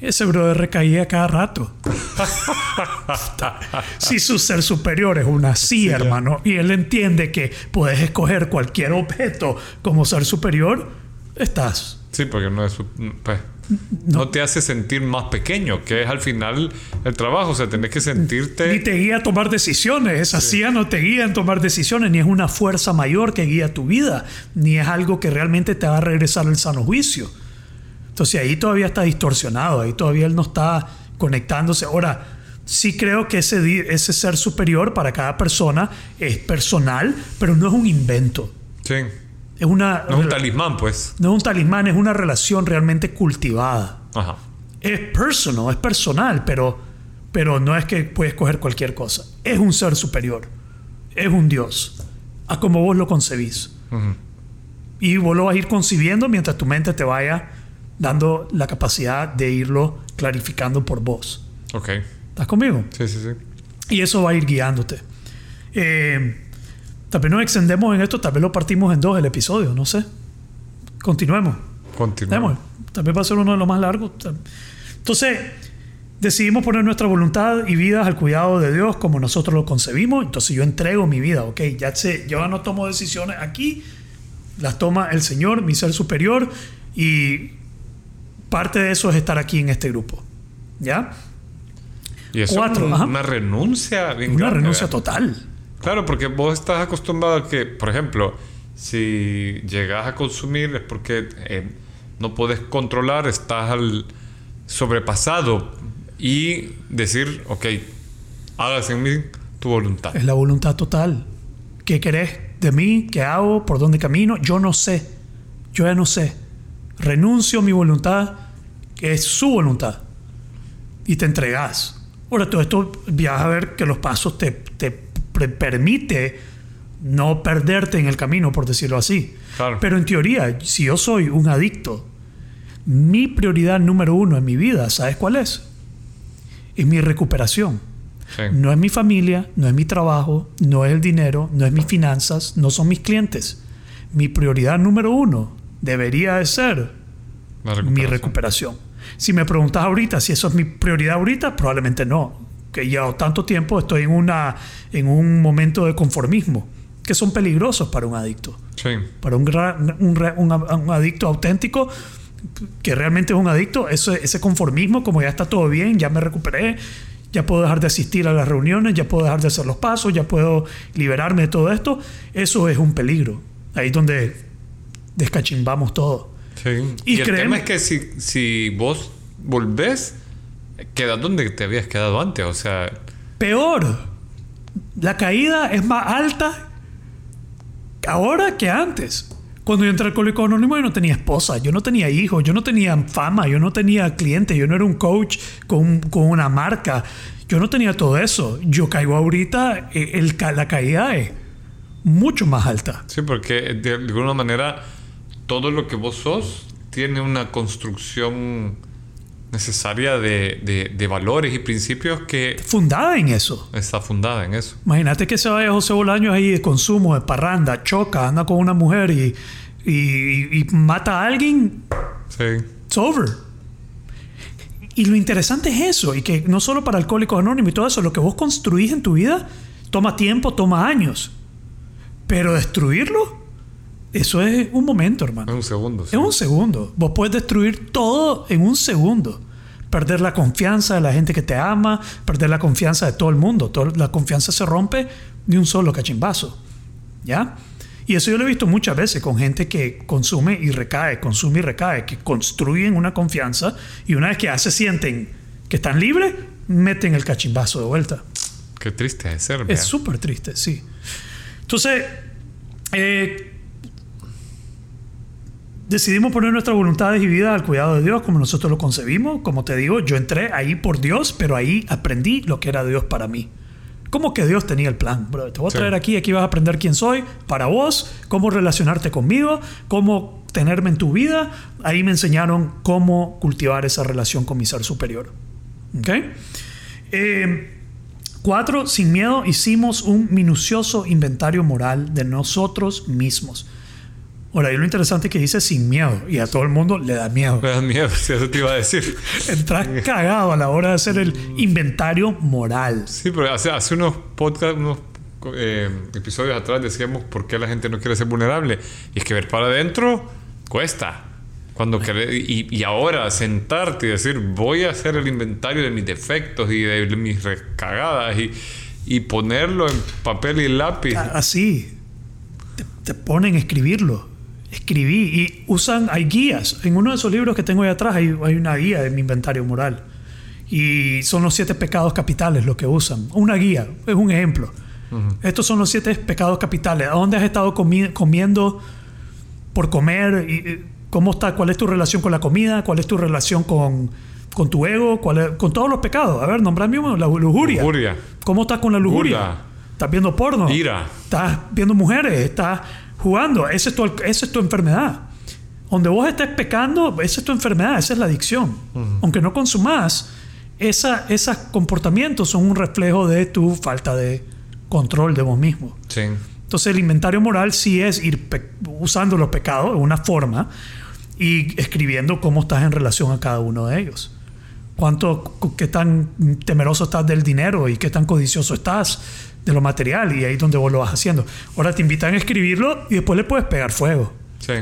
Ese brother recaía cada rato. si su ser superior es una CIA, hermano, y él entiende que puedes escoger cualquier objeto como ser superior, estás.
Sí, porque no es... su- pues, no. te hace sentir más pequeño, que es al final el trabajo. O sea, tenés que
Ni
sentirte...
te guía a tomar decisiones. Esa CIA no te guía en tomar decisiones, ni es una fuerza mayor que guía tu vida, ni es algo que realmente te va a regresar el sano juicio. Entonces ahí todavía está distorsionado, ahí todavía él no está conectándose. Ahora, sí creo que ese, ese ser superior para cada persona es personal, pero no es un invento.
Sí.
Es una,
No es un talismán, pues.
no es un talismán, es una relación realmente cultivada.
Ajá.
Es personal, es personal, pero, pero no es que puedes coger cualquier cosa. Es un ser superior. Es un Dios. A como vos lo concebís. Y vos lo vas a ir concibiendo mientras tu mente te vaya dando la capacidad de irlo clarificando por vos.
Ok.
¿Estás conmigo?
Sí, sí, sí.
Y eso va a ir guiándote. Eh, tal vez nos extendemos en esto, tal vez lo partimos en dos el episodio, no sé. Continuemos.
Continuamos.
Demos. Tal vez va a ser uno de los más largos. Entonces, decidimos poner nuestra voluntad y vidas al cuidado de Dios como nosotros lo concebimos. Entonces yo entrego mi vida, ok. Ya sé, yo no tomo decisiones aquí, las toma el Señor, mi ser superior, y Parte de eso es estar aquí en este grupo. ¿Ya?
Y eso
Cuatro,
es un- una renuncia bien
Una
grande,
renuncia
¿verdad?
total.
Claro, porque vos estás acostumbrado a que, por ejemplo, si llegas a consumir es porque eh, no puedes controlar, estás al sobrepasado y decir, ok, hagas en mí tu voluntad.
Es la voluntad total. ¿Qué querés de mí? ¿Qué hago? ¿Por dónde camino? Yo no sé. Yo ya no sé. Renuncio a mi voluntad, que es su voluntad. Y te entregas. Ahora, todo esto vas a ver que los pasos te, permite no perderte en el camino, por decirlo así.
Claro.
Pero en teoría, si yo soy un adicto, mi prioridad número uno en mi vida, ¿sabes cuál es? Es mi recuperación.
Sí.
No es mi familia, no es mi trabajo, no es el dinero, no es mis finanzas, no son mis clientes. Mi prioridad número uno debería de ser mi recuperación. Si me preguntas ahorita si eso es mi prioridad ahorita, probablemente no. Que llevo tanto tiempo, estoy en, una, en un momento de conformismo, que son peligrosos para un adicto.
Sí.
Para un, un, un- un adicto auténtico, que realmente es un adicto, eso, ese conformismo, como ya está todo bien, ya me recuperé, ya puedo dejar de asistir a las reuniones, ya puedo dejar de hacer los pasos, ya puedo liberarme de todo esto, eso es un peligro. Ahí es donde descachimbamos todo.
Sí.
Y
Y, el tema es que si, si vos volvés, quedas donde te habías quedado antes. O sea,
Peor, la caída es más alta ahora que antes. Cuando yo entré al Alcohólico Anónimo yo no tenía esposa, yo no tenía hijos, yo no tenía fama, yo no tenía clientes, yo no era un coach con, con una marca, yo no tenía todo eso. Yo caigo ahorita, eh, el, la caída es mucho más alta.
sí, porque de alguna manera todo lo que vos sos tiene una construcción necesaria de, de- de valores y principios que
Fundada en eso.
está fundada en eso.
Imagínate que se vaya José Bolaños ahí de consumo, de parranda, choca, anda con una mujer y, y- y mata a alguien,
Sí.
It's over. Y lo interesante es eso, y que no solo para alcohólicos anónimos y todo eso, lo que vos construís en tu vida toma tiempo, toma años. Pero destruirlo, eso es un momento, hermano.
En un segundo. sí.
Un segundo. Vos puedes destruir todo en un segundo. Perder la confianza de la gente que te ama, perder la confianza de todo el mundo. Todo- la confianza se rompe de un solo cachimbazo. ¿Ya? Y eso yo lo he visto muchas veces con gente que consume y recae, consume y recae, que construyen una confianza y una vez que ya se sienten que están libres, meten el cachimbazo de vuelta.
Qué triste es ser. vea.
Es súper triste, sí. Entonces, eh, decidimos poner nuestras voluntades y vida al cuidado de Dios como nosotros lo concebimos. Como te digo, yo entré ahí por Dios, pero ahí aprendí lo que era Dios para mí. ¿Cómo que Dios tenía el plan? Bro, te voy a
Sí.
traer aquí, aquí vas a aprender quién soy, para vos, cómo relacionarte conmigo, cómo tenerme en tu vida. Ahí me enseñaron cómo cultivar esa relación con mi ser superior. ¿Ok? Eh, Cuatro, sin miedo hicimos un minucioso inventario moral de nosotros mismos. Ahora, y lo interesante es que dice sin miedo, y a todo el mundo le da miedo.
Me da miedo, si eso te iba a decir.
Entras cagado a la hora de hacer el inventario moral.
Sí, pero hace, hace unos podcasts, unos eh, episodios atrás decíamos por qué la gente no quiere ser vulnerable. Y es que ver para adentro cuesta. Cuando querés- y, y ahora sentarte y decir, voy a hacer el inventario de mis defectos y de mis recagadas y, y ponerlo en papel y lápiz.
Así, te, te ponen a escribirlo. Escribí y usan, hay guías. En uno de esos libros que tengo ahí atrás hay, hay una guía de mi inventario moral. Y son los siete pecados capitales lo que usan. Una guía, es un ejemplo. Estos son los siete pecados capitales. ¿A dónde has estado comi- comiendo por comer? Y, y ¿Cómo está? ¿Cuál es tu relación con la comida? ¿Cuál es tu relación con, con tu ego? ¿Cuál es- con todos los pecados. A ver, nombrame uno. La lujuria.
Lujuria.
¿Cómo estás con la lujuria?
Gula.
¿Estás viendo porno?
Ira.
Estás viendo mujeres, estás jugando. Esa es tu, esa es tu enfermedad. Donde vos estés pecando, esa es tu enfermedad, esa es la adicción. Aunque no consumas, esa, esos comportamientos son un reflejo de tu falta de control de vos mismo.
Sí.
Entonces el inventario moral sí es ir usando los pecados de una forma y escribiendo cómo estás en relación a cada uno de ellos. Cuánto, cu- qué tan temeroso estás del dinero y qué tan codicioso estás de lo material y ahí es donde vos lo vas haciendo. Ahora te invitan a escribirlo y después le puedes pegar fuego
Sí.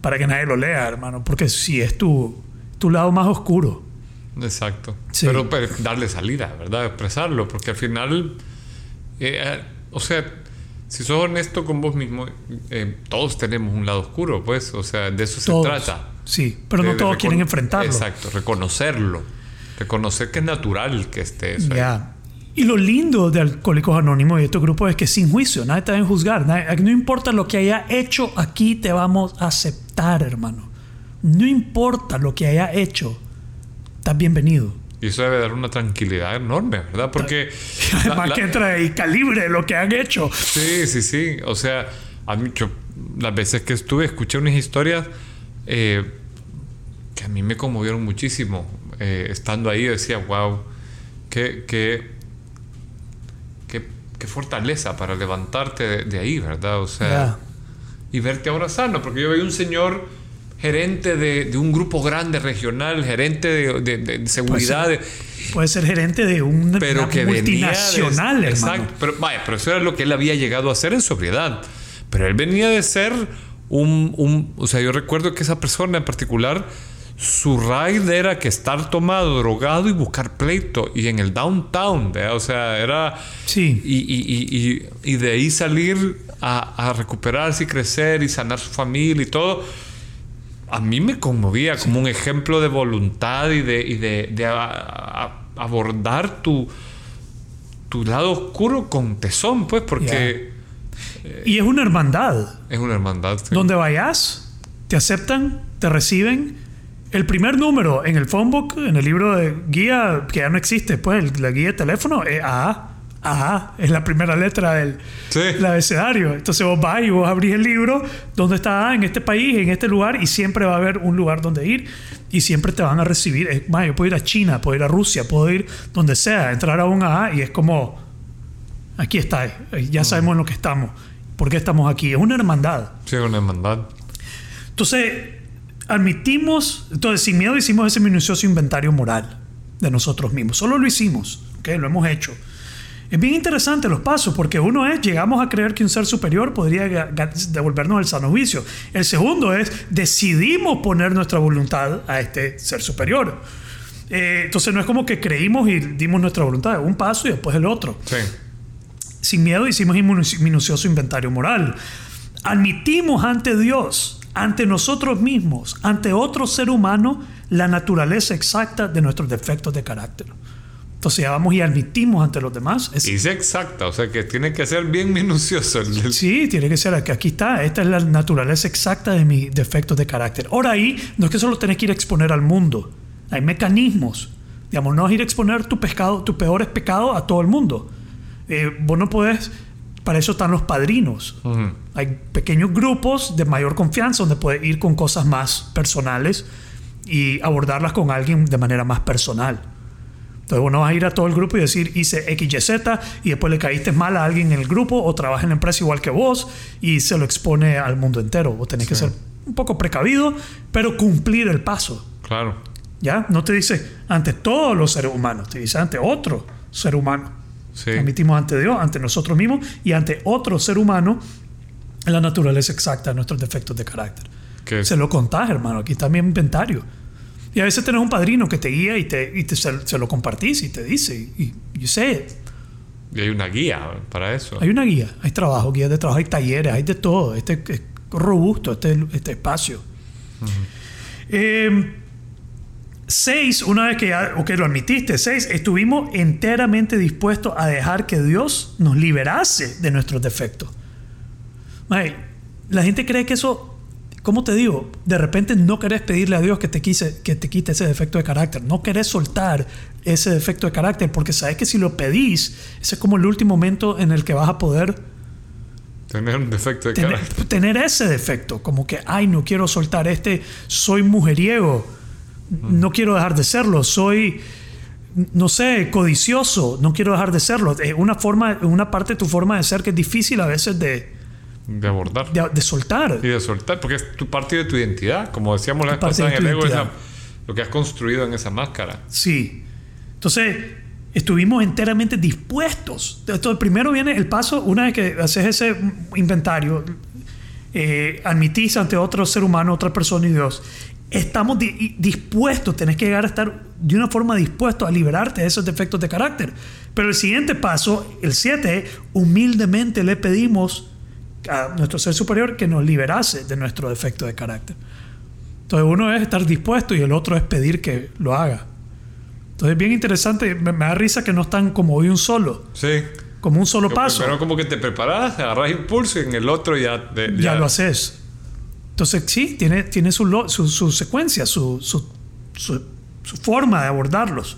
para que nadie lo lea, hermano, porque si es tu tu lado más oscuro.
Exacto.
Sí.
Pero, pero darle salida, ¿verdad? Expresarlo, porque al final, eh, o sea, si sos honesto con vos mismo, eh, todos tenemos un lado oscuro, pues, o sea, de eso
Todos.
se trata.
Sí, pero
De-
no todos quieren enfrentarlo.
Exacto, reconocerlo. Reconocer que es natural que esté eso ahí.
Ya. Y lo lindo de Alcohólicos Anónimos y estos grupos es que sin juicio, nadie te va a juzgar. nadie- no importa lo que haya hecho, aquí te vamos a aceptar, hermano. No importa lo que haya hecho, estás bienvenido.
Y eso debe dar una tranquilidad enorme, ¿verdad? Porque... la-
Además
la-
que entra y calibre lo que han hecho.
Sí, sí, sí. O sea, a mí, yo, las veces que estuve, escuché unas historias eh, que a mí me conmovieron muchísimo. Eh, estando ahí, decía, wow, qué, qué, qué, fortaleza para levantarte de, de ahí, ¿verdad? O sea,
Ya.
y verte ahora sano, porque yo veía un señor gerente de, de un grupo grande regional, gerente de, de- seguridad, de-
Puede ser gerente de un
pero que
multinacional, hermano.
Exacto, pero vaya, pero eso era lo que él había llegado a hacer en sobriedad. Pero él venía de ser un, un- o sea, yo recuerdo que esa persona en particular su raid era que estar tomado, drogado y buscar pleito y en el downtown, ¿verdad? o sea, era
Sí.
y, y- y- y- y de ahí salir a, a recuperarse y crecer y sanar su familia y todo. A mí me conmovía como un ejemplo de voluntad y de, y de, de a- a- abordar tu, tu lado oscuro con tesón, pues, porque
Y es una hermandad.
es una hermandad. sí.
Donde vayas, te aceptan, te reciben. El primer número en el phone book, en el libro de guía, que ya no existe, pues el- la guía de teléfono es A. A es la primera letra del
Sí.
abecedario. Entonces vos vas y vos abrís el libro, ¿dónde está A? En este país, en este lugar, y siempre va a haber un lugar donde ir y siempre te van a recibir. Es más, yo puedo ir a China, puedo ir a Rusia, puedo ir donde sea, entrar a un A y es como, aquí está, eh, ya sabemos en lo que estamos. ¿Por qué estamos aquí? Es una hermandad.
Sí, es una hermandad.
Entonces, admitimos, entonces sin miedo hicimos ese minucioso inventario moral de nosotros mismos. Solo lo hicimos, ¿ok? Lo hemos hecho. Es bien interesante los pasos, porque uno es, llegamos a creer que un ser superior podría devolvernos el sano juicio. El segundo es, decidimos poner nuestra voluntad a este ser superior. Eh, entonces no es como que creímos y dimos nuestra voluntad, un paso y después el otro.
Sí.
Sin miedo hicimos un minu- minucioso inventario moral. Admitimos ante Dios, ante nosotros mismos, ante otro ser humano, la naturaleza exacta de nuestros defectos de carácter. Entonces ya vamos y admitimos ante los demás. Es-
Y es exacta, o sea que tiene que ser bien minucioso. el-
Sí, tiene que ser aquí, aquí está. Esta es la naturaleza exacta de mis defectos de carácter. Ahora ahí no es que solo tenés que ir a exponer al mundo. Hay mecanismos. Digamos, no es ir a exponer tu pescado, tus peores pecados a todo el mundo. Eh, vos no podés. Para eso están los padrinos. Hay pequeños grupos de mayor confianza donde puedes ir con cosas más personales y abordarlas con alguien de manera más personal. Entonces vos no vas a ir a todo el grupo y decir hice X, Y, Z y después le caíste mal a alguien en el grupo o trabaja en la empresa igual que vos y se lo expone al mundo entero. Vos tenés que ser un poco precavido, pero cumplir el paso.
Claro.
¿Ya? No te dice ante todos los seres humanos, te dice ante otro ser humano.
Sí.
Admitimos ante Dios, ante nosotros mismos y ante otro ser humano la naturaleza exacta de nuestros defectos de carácter.
Que
Se lo contás, hermano. Aquí está mi inventario. Y a veces tenés un padrino que te guía y, te, y te- se, se lo compartís y te dice, y, y sé,
y hay una guía para eso.
hay una guía, hay trabajo, guías de trabajo, hay talleres, hay de todo. Este es robusto, este, este espacio. Eh, seis, una vez que ya, ok, lo admitiste, seis, estuvimos enteramente dispuestos a dejar que Dios nos liberase de nuestros defectos. Mae, la gente cree que eso, ¿cómo te digo? De repente no querés pedirle a Dios que te, quise, que te quite ese defecto de carácter. No querés soltar ese defecto de carácter porque sabes que si lo pedís, ese es como el último momento en el que vas a poder
Tener un defecto de
tener,
carácter.
tener ese defecto. Como que, ay, no quiero soltar este, soy mujeriego, no quiero dejar de serlo, soy, no sé, codicioso, no quiero dejar de serlo. Es una, forma, una parte de tu forma de ser que es difícil a veces de,
De abordar.
de, de soltar.
Y de soltar, porque es tu parte de tu identidad. Como decíamos la vez pasada en el ego, lo que has construido en esa máscara.
Sí. Entonces, estuvimos enteramente dispuestos. Entonces, primero viene el paso, una vez que haces ese inventario, eh, admitís ante otro ser humano, otra persona y Dios, estamos di- dispuestos, tenés que llegar a estar de una forma dispuesto a liberarte de esos defectos de carácter. Pero el siguiente paso, el 7, es humildemente le pedimos a nuestro ser superior que nos liberase de nuestro defecto de carácter. Entonces uno es estar dispuesto y el otro es pedir que lo haga. Entonces bien interesante, me, me da risa que no están como hoy un solo,
Sí.
como un solo paso.
Primero como que te preparas, agarras impulso y en el otro ya... te-
ya, lo haces. Entonces, sí, tiene, tiene su, su, secuencia, su, su, forma de abordarlos.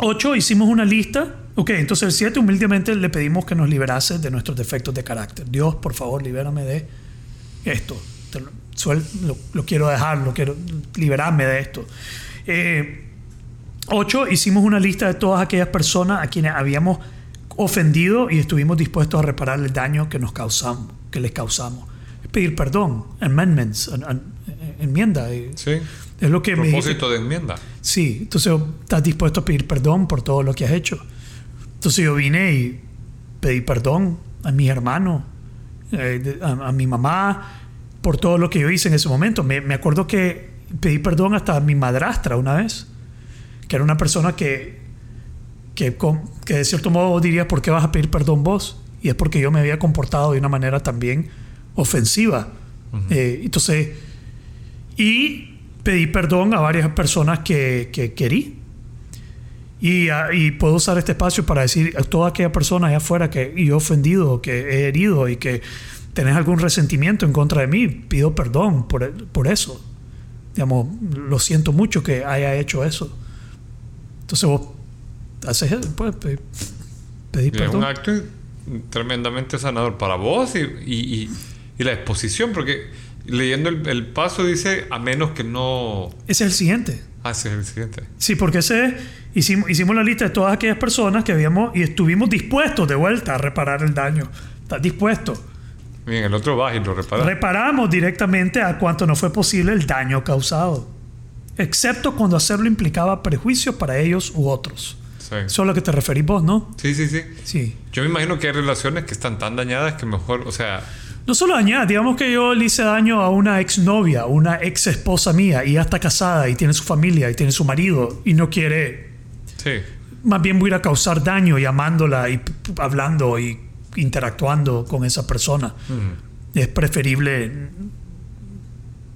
Ocho, hicimos una lista. Ok, entonces el siete, humildemente le pedimos que nos liberase de nuestros defectos de carácter. Dios, por favor, libérame de esto. Lo, suel- lo- quiero dejar, lo quiero liberarme de esto. Eh, Ocho, hicimos una lista de todas aquellas personas a quienes habíamos ofendido y estuvimos dispuestos a reparar el daño que nos causamos, que les causamos. Pedir perdón, amendments, an- an- enmienda. eh,
Sí.
Es lo que me.
Propósito de enmienda.
Sí, entonces estás dispuesto a pedir perdón por todo lo que has hecho. Entonces yo vine y pedí perdón a mis hermanos, eh, a, a mi mamá, por todo lo que yo hice en ese momento. Me, me acuerdo que pedí perdón hasta a mi madrastra una vez, que era una persona que, que, con- que de cierto modo dirías, ¿por qué vas a pedir perdón vos? Y es porque yo me había comportado de una manera también ofensiva. Eh, entonces, y pedí perdón a varias personas que, que querí. Y, ah, y puedo usar este espacio para decir a toda aquella persona allá afuera que yo he ofendido, que he herido y que tenés algún resentimiento en contra de mí, pido perdón por, por eso. Digamos, lo siento mucho que haya hecho eso. Entonces vos haces eso, pues, pe- pedir
Y es
perdón.
un acto tremendamente sanador para vos y, y- y- y la exposición, porque leyendo el, el paso dice, a menos que no
Ese es el siguiente.
haces el siguiente.
Sí, porque ese hicimos, hicimos la lista de todas aquellas personas que habíamos y estuvimos dispuestos de vuelta a reparar el daño. ¿Estás dispuesto?
Bien, el otro vas y lo reparas.
Reparamos directamente a cuanto no fue posible el daño causado, excepto cuando hacerlo implicaba perjuicios para ellos u otros.
Sí.
Eso es a lo que te referís vos, ¿no?
sí, sí, sí.
Sí.
Yo me imagino que hay relaciones que están tan dañadas que mejor, o sea,
No solo dañar, digamos que yo le hice daño a una exnovia, una ex esposa mía, y ya está casada y tiene su familia y tiene su marido y no quiere
sí.
más bien voy a ir a causar daño llamándola y hablando y interactuando con esa persona. Es preferible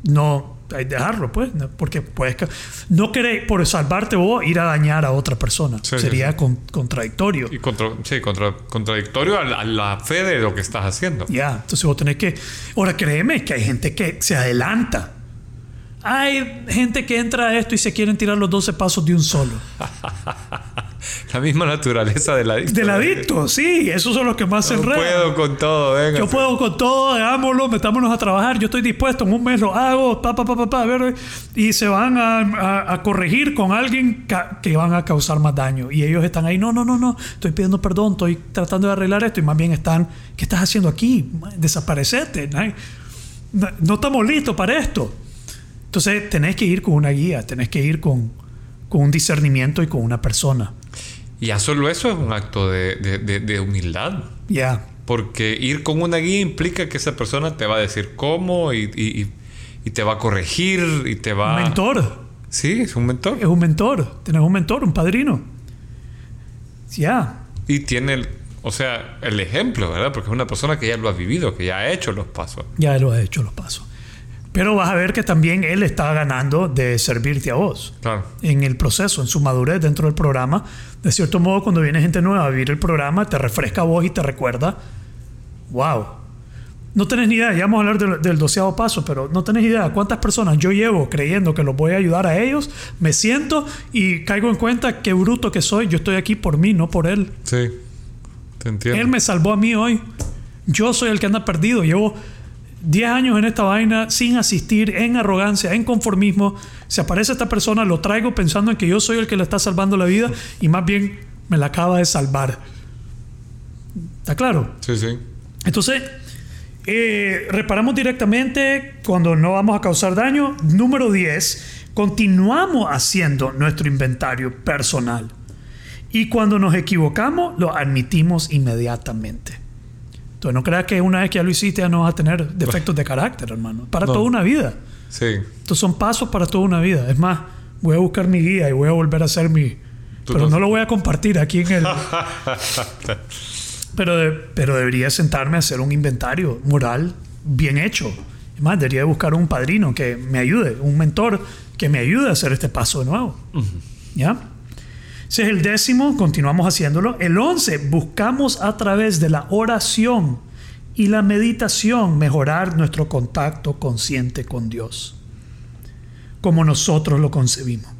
no dejarlo, pues, ¿no? porque puedes no querer por salvarte vos ir a dañar a otra persona.
Sí,
Sería
sí.
con- contradictorio.
Y contra, sí, contra- contradictorio a la, a la fe de lo que estás haciendo.
Ya, entonces vos tenés que. Ahora créeme que hay gente que se adelanta. Hay gente que entra a esto y se quieren tirar los 12 pasos de un solo.
La misma naturaleza del adicto.
Del adicto, sí, esos son los que más se
No
enredan.
puedo con todo, venga.
Yo puedo con todo, hagámoslo, metámonos a trabajar, yo estoy dispuesto, en un mes lo hago, pa, pa, pa, pa, pa, a ver, y se van a, a- a corregir con alguien que van a causar más daño. Y ellos están ahí, no, no, no, no, estoy pidiendo perdón, estoy tratando de arreglar esto, y más bien están, ¿qué estás haciendo aquí? Desaparecete, ¿no? No- no estamos listos para esto. Entonces tenés que ir con una guía, tenés que ir con, con un discernimiento y con una persona.
Y ya solo eso es un acto de, de- de- de humildad.
Ya.
Porque ir con una guía implica que esa persona te va a decir cómo y, y- te va a corregir y te va
Un mentor.
Sí, es un mentor.
Es un mentor. Tenés un mentor, un padrino. Ya.
Y tiene, el, o sea, el ejemplo, ¿verdad? Porque es una persona que ya lo ha vivido, que ya ha hecho los pasos.
Ya lo ha hecho los pasos. Pero vas a ver que también él está ganando de servirte a vos.
Claro.
En el proceso, en su madurez dentro del programa. De cierto modo, cuando viene gente nueva a vivir el programa, te refresca a vos y te recuerda. ¡Wow! No tenés ni idea, ya vamos a hablar del, del doceavo paso, pero no tenés idea cuántas personas yo llevo creyendo que los voy a ayudar a ellos. Me siento y caigo en cuenta qué bruto que soy. Yo estoy aquí por mí, no por él.
Sí. Te entiendo.
Él me salvó a mí hoy. Yo soy el que anda perdido. Llevo 10 años en esta vaina sin asistir, en arrogancia, en conformismo. Se aparece esta persona, lo traigo pensando en que yo soy el que le está salvando la vida y más bien me la acaba de salvar. ¿Está claro?
Sí, sí.
Entonces, eh, reparamos directamente cuando no vamos a causar daño. Número 10, continuamos haciendo nuestro inventario personal. Y cuando nos equivocamos, lo admitimos inmediatamente. Entonces, no creas que una vez que ya lo hiciste ya no vas a tener defectos de carácter, hermano. Para
No.
toda una vida.
Sí.
Estos son pasos para toda una vida. Es más, voy a buscar mi guía y voy a volver a hacer mi... Pero
no-
no lo voy a compartir aquí en el... pero, de- pero debería sentarme a hacer un inventario moral bien hecho. Es más, debería buscar un padrino que me ayude, un mentor que me ayude a hacer este paso de nuevo. ¿Ya? Ese es el décimo, continuamos haciéndolo. El once, buscamos a través de la oración y la meditación mejorar nuestro contacto consciente con Dios, como nosotros lo concebimos,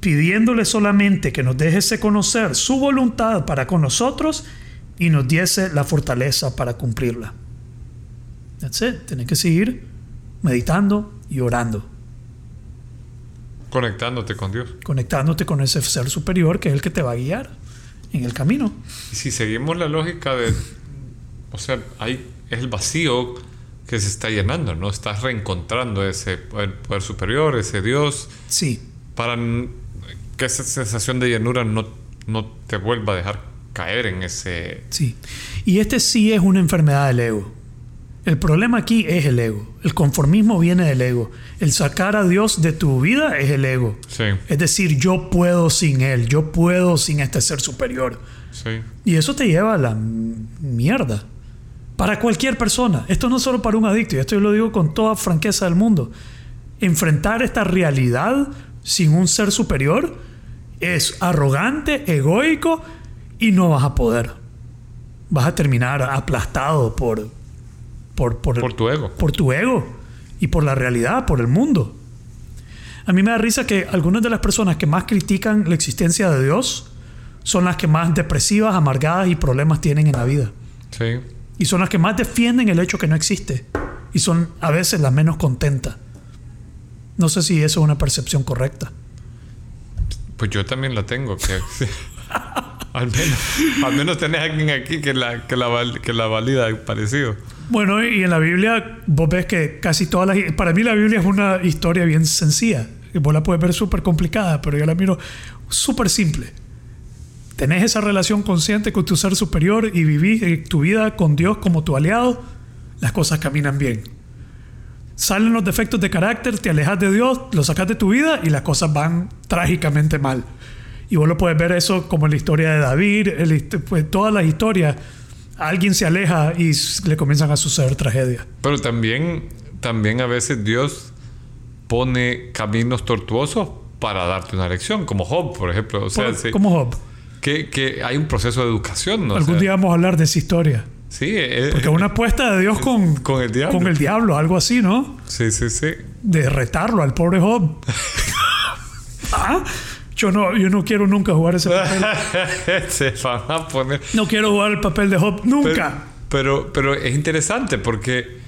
pidiéndole solamente que nos dejese conocer su voluntad para con nosotros y nos diese la fortaleza para cumplirla. That's it. Tienes que seguir meditando y orando
Conectándote con Dios.
conectándote con ese ser superior que es el que te va a guiar en el camino.
Y si seguimos la lógica de. O sea, hay, es el vacío que se está llenando, ¿no? Estás reencontrando ese poder, poder superior, ese Dios,
Sí,
para que esa sensación de llenura no, no te vuelva a dejar caer en ese.
sí. Y este sí es una enfermedad del ego. El problema aquí es el ego. El conformismo viene del ego. El sacar a Dios de tu vida es el ego.
Sí,
Es decir, yo puedo sin Él, yo puedo sin este ser superior.
sí.
Y eso te lleva a la mierda. Para cualquier persona. Esto no es solo para un adicto, y esto yo lo digo con toda franqueza del mundo. Enfrentar esta realidad sin un ser superior es arrogante, egoico y no vas a poder. Vas a terminar aplastado por, por, por,
Por tu ego.
por tu ego y por la realidad, por el mundo. A mí me da risa que algunas de las personas que más critican la existencia de Dios son las que más depresivas, amargadas y problemas tienen en la vida.
Sí.
Y son las que más defienden el hecho que no existe. Y son a veces las menos contentas. No sé si eso es una percepción correcta.
Pues yo también la tengo. Que, al, menos, al tenés a alguien aquí que la, que la, que la valida parecido.
Bueno, y en la Biblia vos ves que casi todas las... Para mí la Biblia es una historia bien sencilla. Vos la puedes ver súper complicada, pero yo la miro súper simple. Tenés esa relación consciente con tu ser superior y vivís tu vida con Dios como tu aliado, las cosas caminan bien. Salen los defectos de carácter, te alejas de Dios, lo sacas de tu vida y las cosas van trágicamente mal. Y vos lo puedes ver eso como en la historia de David, el pues, todas las historias. Alguien se aleja y le comienzan a suceder tragedias.
Pero también, también a veces Dios pone caminos tortuosos para darte una lección, como Job, por ejemplo. O sea,
Por-
sí,
Como Job.
que, que hay un proceso de educación, ¿no? O
Algún
sea,
día vamos a hablar de esa historia.
Sí, eh,
Porque una apuesta de Dios con,
con el diablo.
con el diablo, algo así, ¿no?
Sí, sí, sí.
De retarlo al pobre Job. Ah, Yo no, yo no quiero nunca jugar ese papel.
Se van a poner.
No quiero jugar el papel de Job nunca.
Pero, pero es interesante porque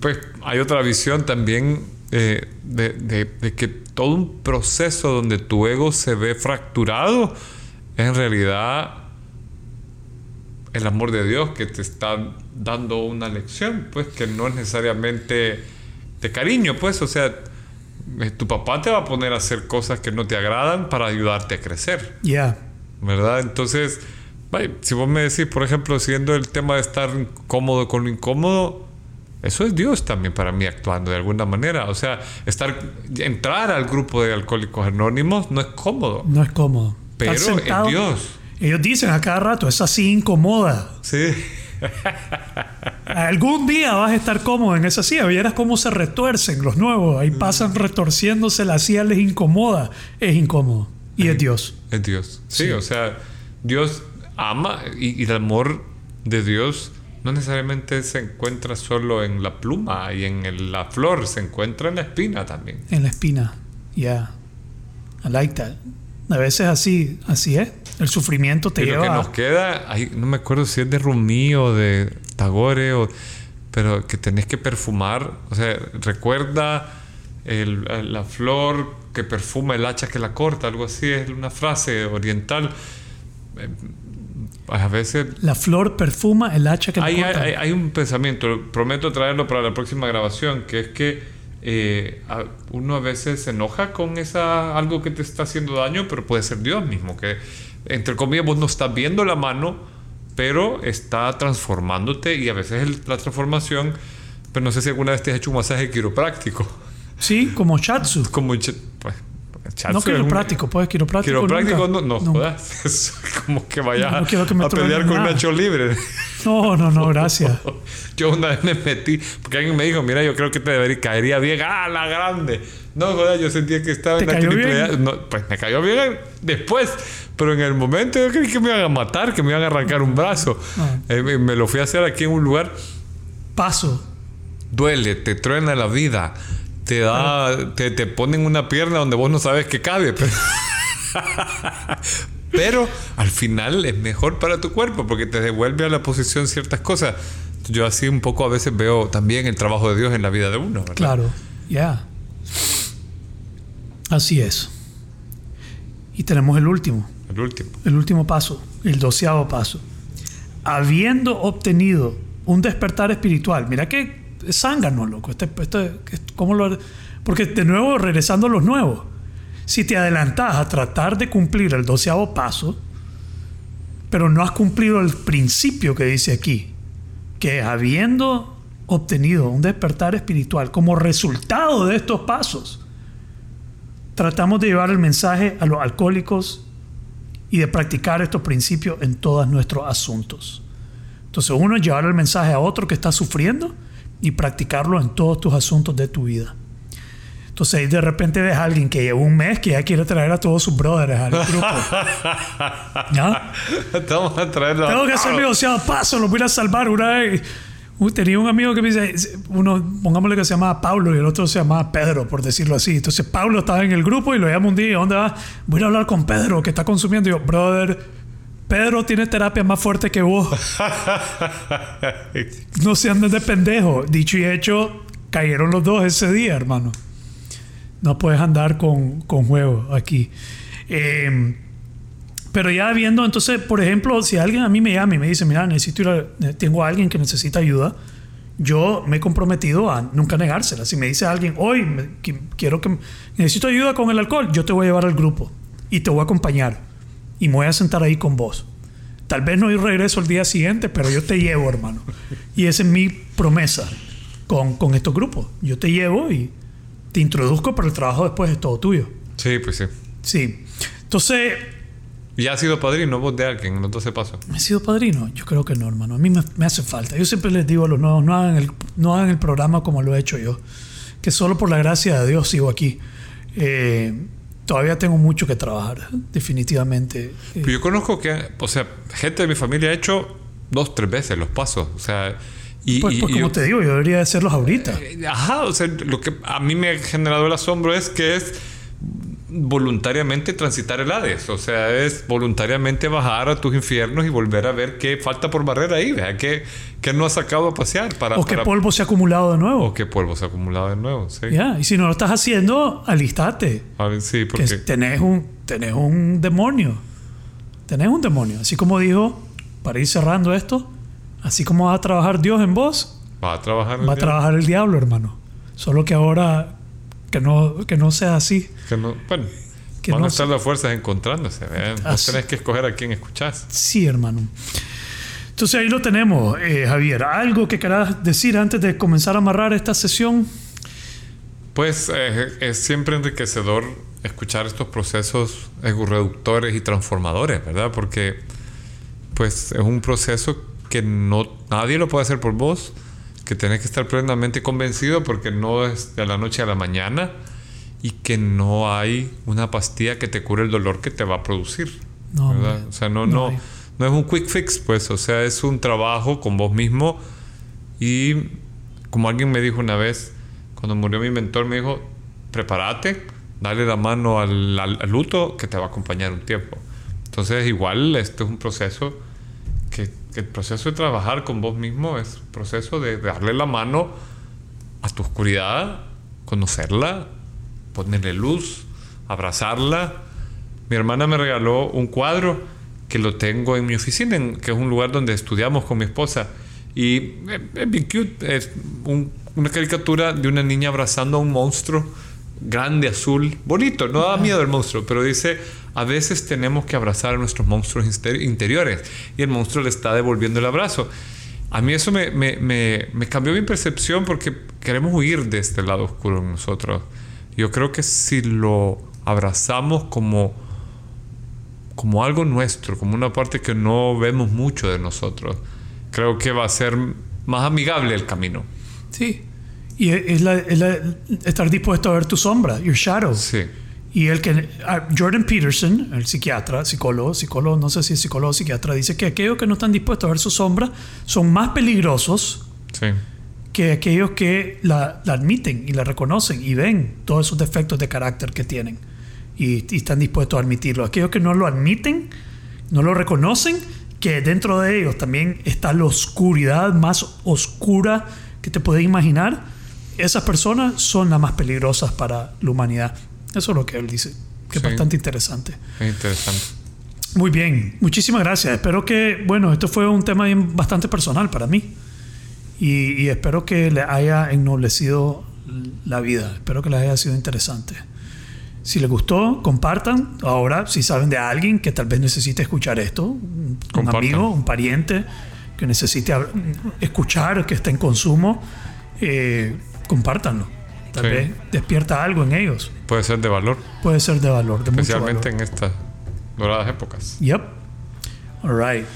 pues, hay otra visión también eh, de, de- de que todo un proceso donde tu ego se ve fracturado es en realidad el amor de Dios que te está dando una lección, pues que no es necesariamente de cariño, pues, o sea, tu papá te va a poner a hacer cosas que no te agradan para ayudarte a crecer.
Ya.
¿verdad? Entonces, vaya, si vos me decís, por ejemplo, siguiendo el tema de estar incómodo con lo incómodo, eso es Dios también para mí actuando de alguna manera. O sea, estar, entrar al grupo de alcohólicos anónimos no es cómodo,
No es cómodo.
pero es Dios.
Ellos dicen a cada rato, es así incomoda.
Sí,
Algún día vas a estar cómodo en esa silla. Vieras cómo se retuercen los nuevos. Ahí pasan retorciéndose, la silla les incomoda. Es incómodo. Y es Dios.
es Dios. Sí,
Sí.
o sea, Dios ama y, y el amor de Dios no necesariamente se encuentra solo en la pluma y en el- la flor, se encuentra en la espina también.
En la espina. Ya. I like that. A veces así, así es. El sufrimiento te
y lo
lleva
que
a-
nos queda, ay, no me acuerdo si es de Rumi o de Tagore, o, pero que tenés que perfumar, o sea, recuerda el- la flor que perfuma el hacha que la corta, algo así, es una frase oriental. Eh, A veces
La flor perfuma el hacha que
hay,
corta.
hay- hay un pensamiento, prometo traerlo para la próxima grabación, que es que eh, uno a veces se enoja con esa algo que te está haciendo daño, pero puede ser Dios mismo, que entre comillas vos no estás viendo la mano, pero está transformándote y a veces el- la transformación, pero no sé si alguna vez te has hecho un masaje quiropráctico.
Sí, como Shatsu.
Como pues,
No
es un-
quiropráctico, pues quiropráctico.
Quiropráctico
nunca.
no, no, jodas. Es como que vayas
No, no que me
a pelear con. Nacho Libre.
No, no, no, gracias.
Yo una vez me metí, porque alguien me dijo, mira, yo creo que te debería, caería bien. ¡Ah, la grande! No, joder, yo sentía que estaba
¿Te
en la? A. No, pues me cayó bien después, pero en el momento yo creí que me iban a matar, que me iban a arrancar un brazo.
Ah.
Eh, me, me lo fui a hacer aquí en un lugar.
Paso.
Duele, te truena la vida. Te da, te, te ponen una pierna donde vos no sabes que cabe. Pero, pero al final es mejor para tu cuerpo porque te devuelve a la posición ciertas cosas. Yo así un poco a veces veo también el trabajo de Dios en la vida de uno. ¿verdad?
Claro, ya. Así es. Y tenemos el último,
El último.
el último paso, el doceavo paso. Habiendo obtenido un despertar espiritual, mira que es zángano, loco. Este, este- ¿cómo lo- porque de nuevo, regresando a los nuevos, si te adelantas a tratar de cumplir el doceavo paso, pero no has cumplido el principio que dice aquí, que habiendo obtenido un despertar espiritual como resultado de estos pasos, tratamos de llevar el mensaje a los alcohólicos y de practicar estos principios en todos nuestros asuntos. Entonces uno es llevar el mensaje a otro que está sufriendo y practicarlo en todos tus asuntos de tu vida. Entonces ahí de repente ves a alguien que lleva un mes que ya quiere traer a todos sus brothers al grupo. ¿Ya?
Vamos a traerlo.
Tengo que hacer negociado paso, lo voy a salvar. Una vez uh, tenía un amigo que me dice, uno, pongámosle que se llamaba Pablo y el otro se llamaba Pedro, por decirlo así. Entonces Pablo estaba en el grupo y lo llamo un día, ¿dónde vas? Voy a hablar con Pedro, que está consumiendo. Y yo, brother, Pedro tiene terapia más fuerte que vos. No se anden de pendejo. Dicho y hecho, cayeron los dos ese día, hermano. No puedes andar con, con juegos aquí. Eh, pero ya viendo, entonces, por ejemplo, si alguien a mí me llama y me dice, mira, necesito ir a- tengo a alguien que necesita ayuda, yo me he comprometido a nunca negársela. Si me dice alguien, hoy me- quiero que necesito ayuda con el alcohol, yo te voy a llevar al grupo y te voy a acompañar y me voy a sentar ahí con vos. Tal vez no regreso el día siguiente, pero yo te llevo, hermano. Y esa es mi promesa con, con estos grupos. Yo te llevo y te introduzco, pero el trabajo después es todo tuyo.
Sí, pues sí.
Sí. Entonces,
¿Y has sido padrino vos de alguien 12 pasos?
¿Me he sido padrino? Yo creo que no, hermano. A mí me, me hace falta. Yo siempre les digo a los nuevos, no hagan, el, no hagan el programa como lo he hecho yo. Que solo por la gracia de Dios sigo aquí. Eh, todavía tengo mucho que trabajar, definitivamente.
Pero yo conozco que, o sea, gente de mi familia ha hecho dos, tres veces los pasos. O sea, y,
pues, pues
y
como
yo-
te digo, yo debería hacerlos ahorita.
Eh, Ajá, o sea, lo que a mí me ha generado el asombro es que es voluntariamente transitar el Hades. O sea, es voluntariamente bajar a tus infiernos y volver a ver qué falta por barrer ahí. ¿verdad? ¿Qué, qué no has sacado a pasear? Para,
O que
para-
polvo se ha acumulado de nuevo.
o qué polvo se ha acumulado de nuevo. Sí,
Ya, Y si no lo estás haciendo, alistate.
A ver, sí
Que
porque
tenés un, tenés un demonio. Tenés un demonio. Así como dijo, para ir cerrando esto, así como va a trabajar Dios en vos,
va a trabajar. el
va a trabajar el diablo, hermano. Solo que ahora que no, que no sea así.
Que no- bueno,
Que
van
no
a estar las fuerzas encontrándose. ¿verdad? Vos tenés que escoger a quién escuchás.
Sí, hermano. Entonces ahí lo tenemos, eh, Javier. ¿Algo que querás decir antes de comenzar a amarrar esta sesión?
Pues eh, es siempre enriquecedor escuchar estos procesos reductores y transformadores, ¿verdad? Porque pues es un proceso que no nadie lo puede hacer por vos, que tenés que estar plenamente convencido porque no es de la noche a la mañana y que no hay una pastilla que te cure el dolor que te va a producir.
No,
O sea, no,
no
no, es un quick fix, pues, o sea, es un trabajo con vos mismo y como alguien me dijo una vez, cuando murió mi mentor, me dijo, prepárate, dale la mano al, al- al luto que te va a acompañar un tiempo. Entonces, igual, este es un proceso que, que el proceso de trabajar con vos mismo es un proceso de darle la mano a tu oscuridad, conocerla, ponerle luz, abrazarla. Mi hermana me regaló un cuadro que lo tengo en mi oficina, en- que es un lugar donde estudiamos con mi esposa. Y es, bien cute. Es un- una caricatura de una niña abrazando a un monstruo grande, azul, bonito. No da miedo el monstruo, pero dice, a veces tenemos que abrazar a nuestros monstruos inter- interiores. Y el monstruo le está devolviendo el abrazo. A mí eso me, me, me, me cambió mi percepción porque queremos huir de este lado oscuro en nosotros. Yo creo que si lo abrazamos como, como algo nuestro, como una parte que no vemos mucho de nosotros, creo que va a ser más amigable el camino.
Sí. Y es, la, es la- estar dispuesto a ver tu sombra, your shadow.
Sí,
Y el que ah, Jordan Peterson, el psiquiatra, psicólogo, psicólogo, no sé si es psicólogo o psiquiatra, dice que aquellos que no están dispuestos a ver su sombra son más peligrosos
sí,
que aquellos que la, la admiten y la reconocen y ven todos esos defectos de carácter que tienen y, y están dispuestos a admitirlo. Aquellos que no lo admiten, no lo reconocen, que dentro de ellos también está la oscuridad más oscura que te puedes imaginar, esas personas son las más peligrosas para la humanidad. Eso es lo que él dice, que es bastante interesante.
es interesante.
Muy bien, muchísimas gracias. Espero que, bueno, esto fue un tema bastante personal para mí. Y, y espero que le haya ennoblecido la vida. Espero que les haya sido interesante. Si les gustó, compartan. Ahora, si saben de alguien que tal vez necesite escuchar esto, un amigo, un pariente que necesite escuchar, que esté en consumo, eh, compártanlo. Tal
Sí.
vez despierta algo en ellos.
Puede ser de valor,
Puede ser de valor, de mucho valor.
especialmente en estas doradas épocas.
Yep. All right.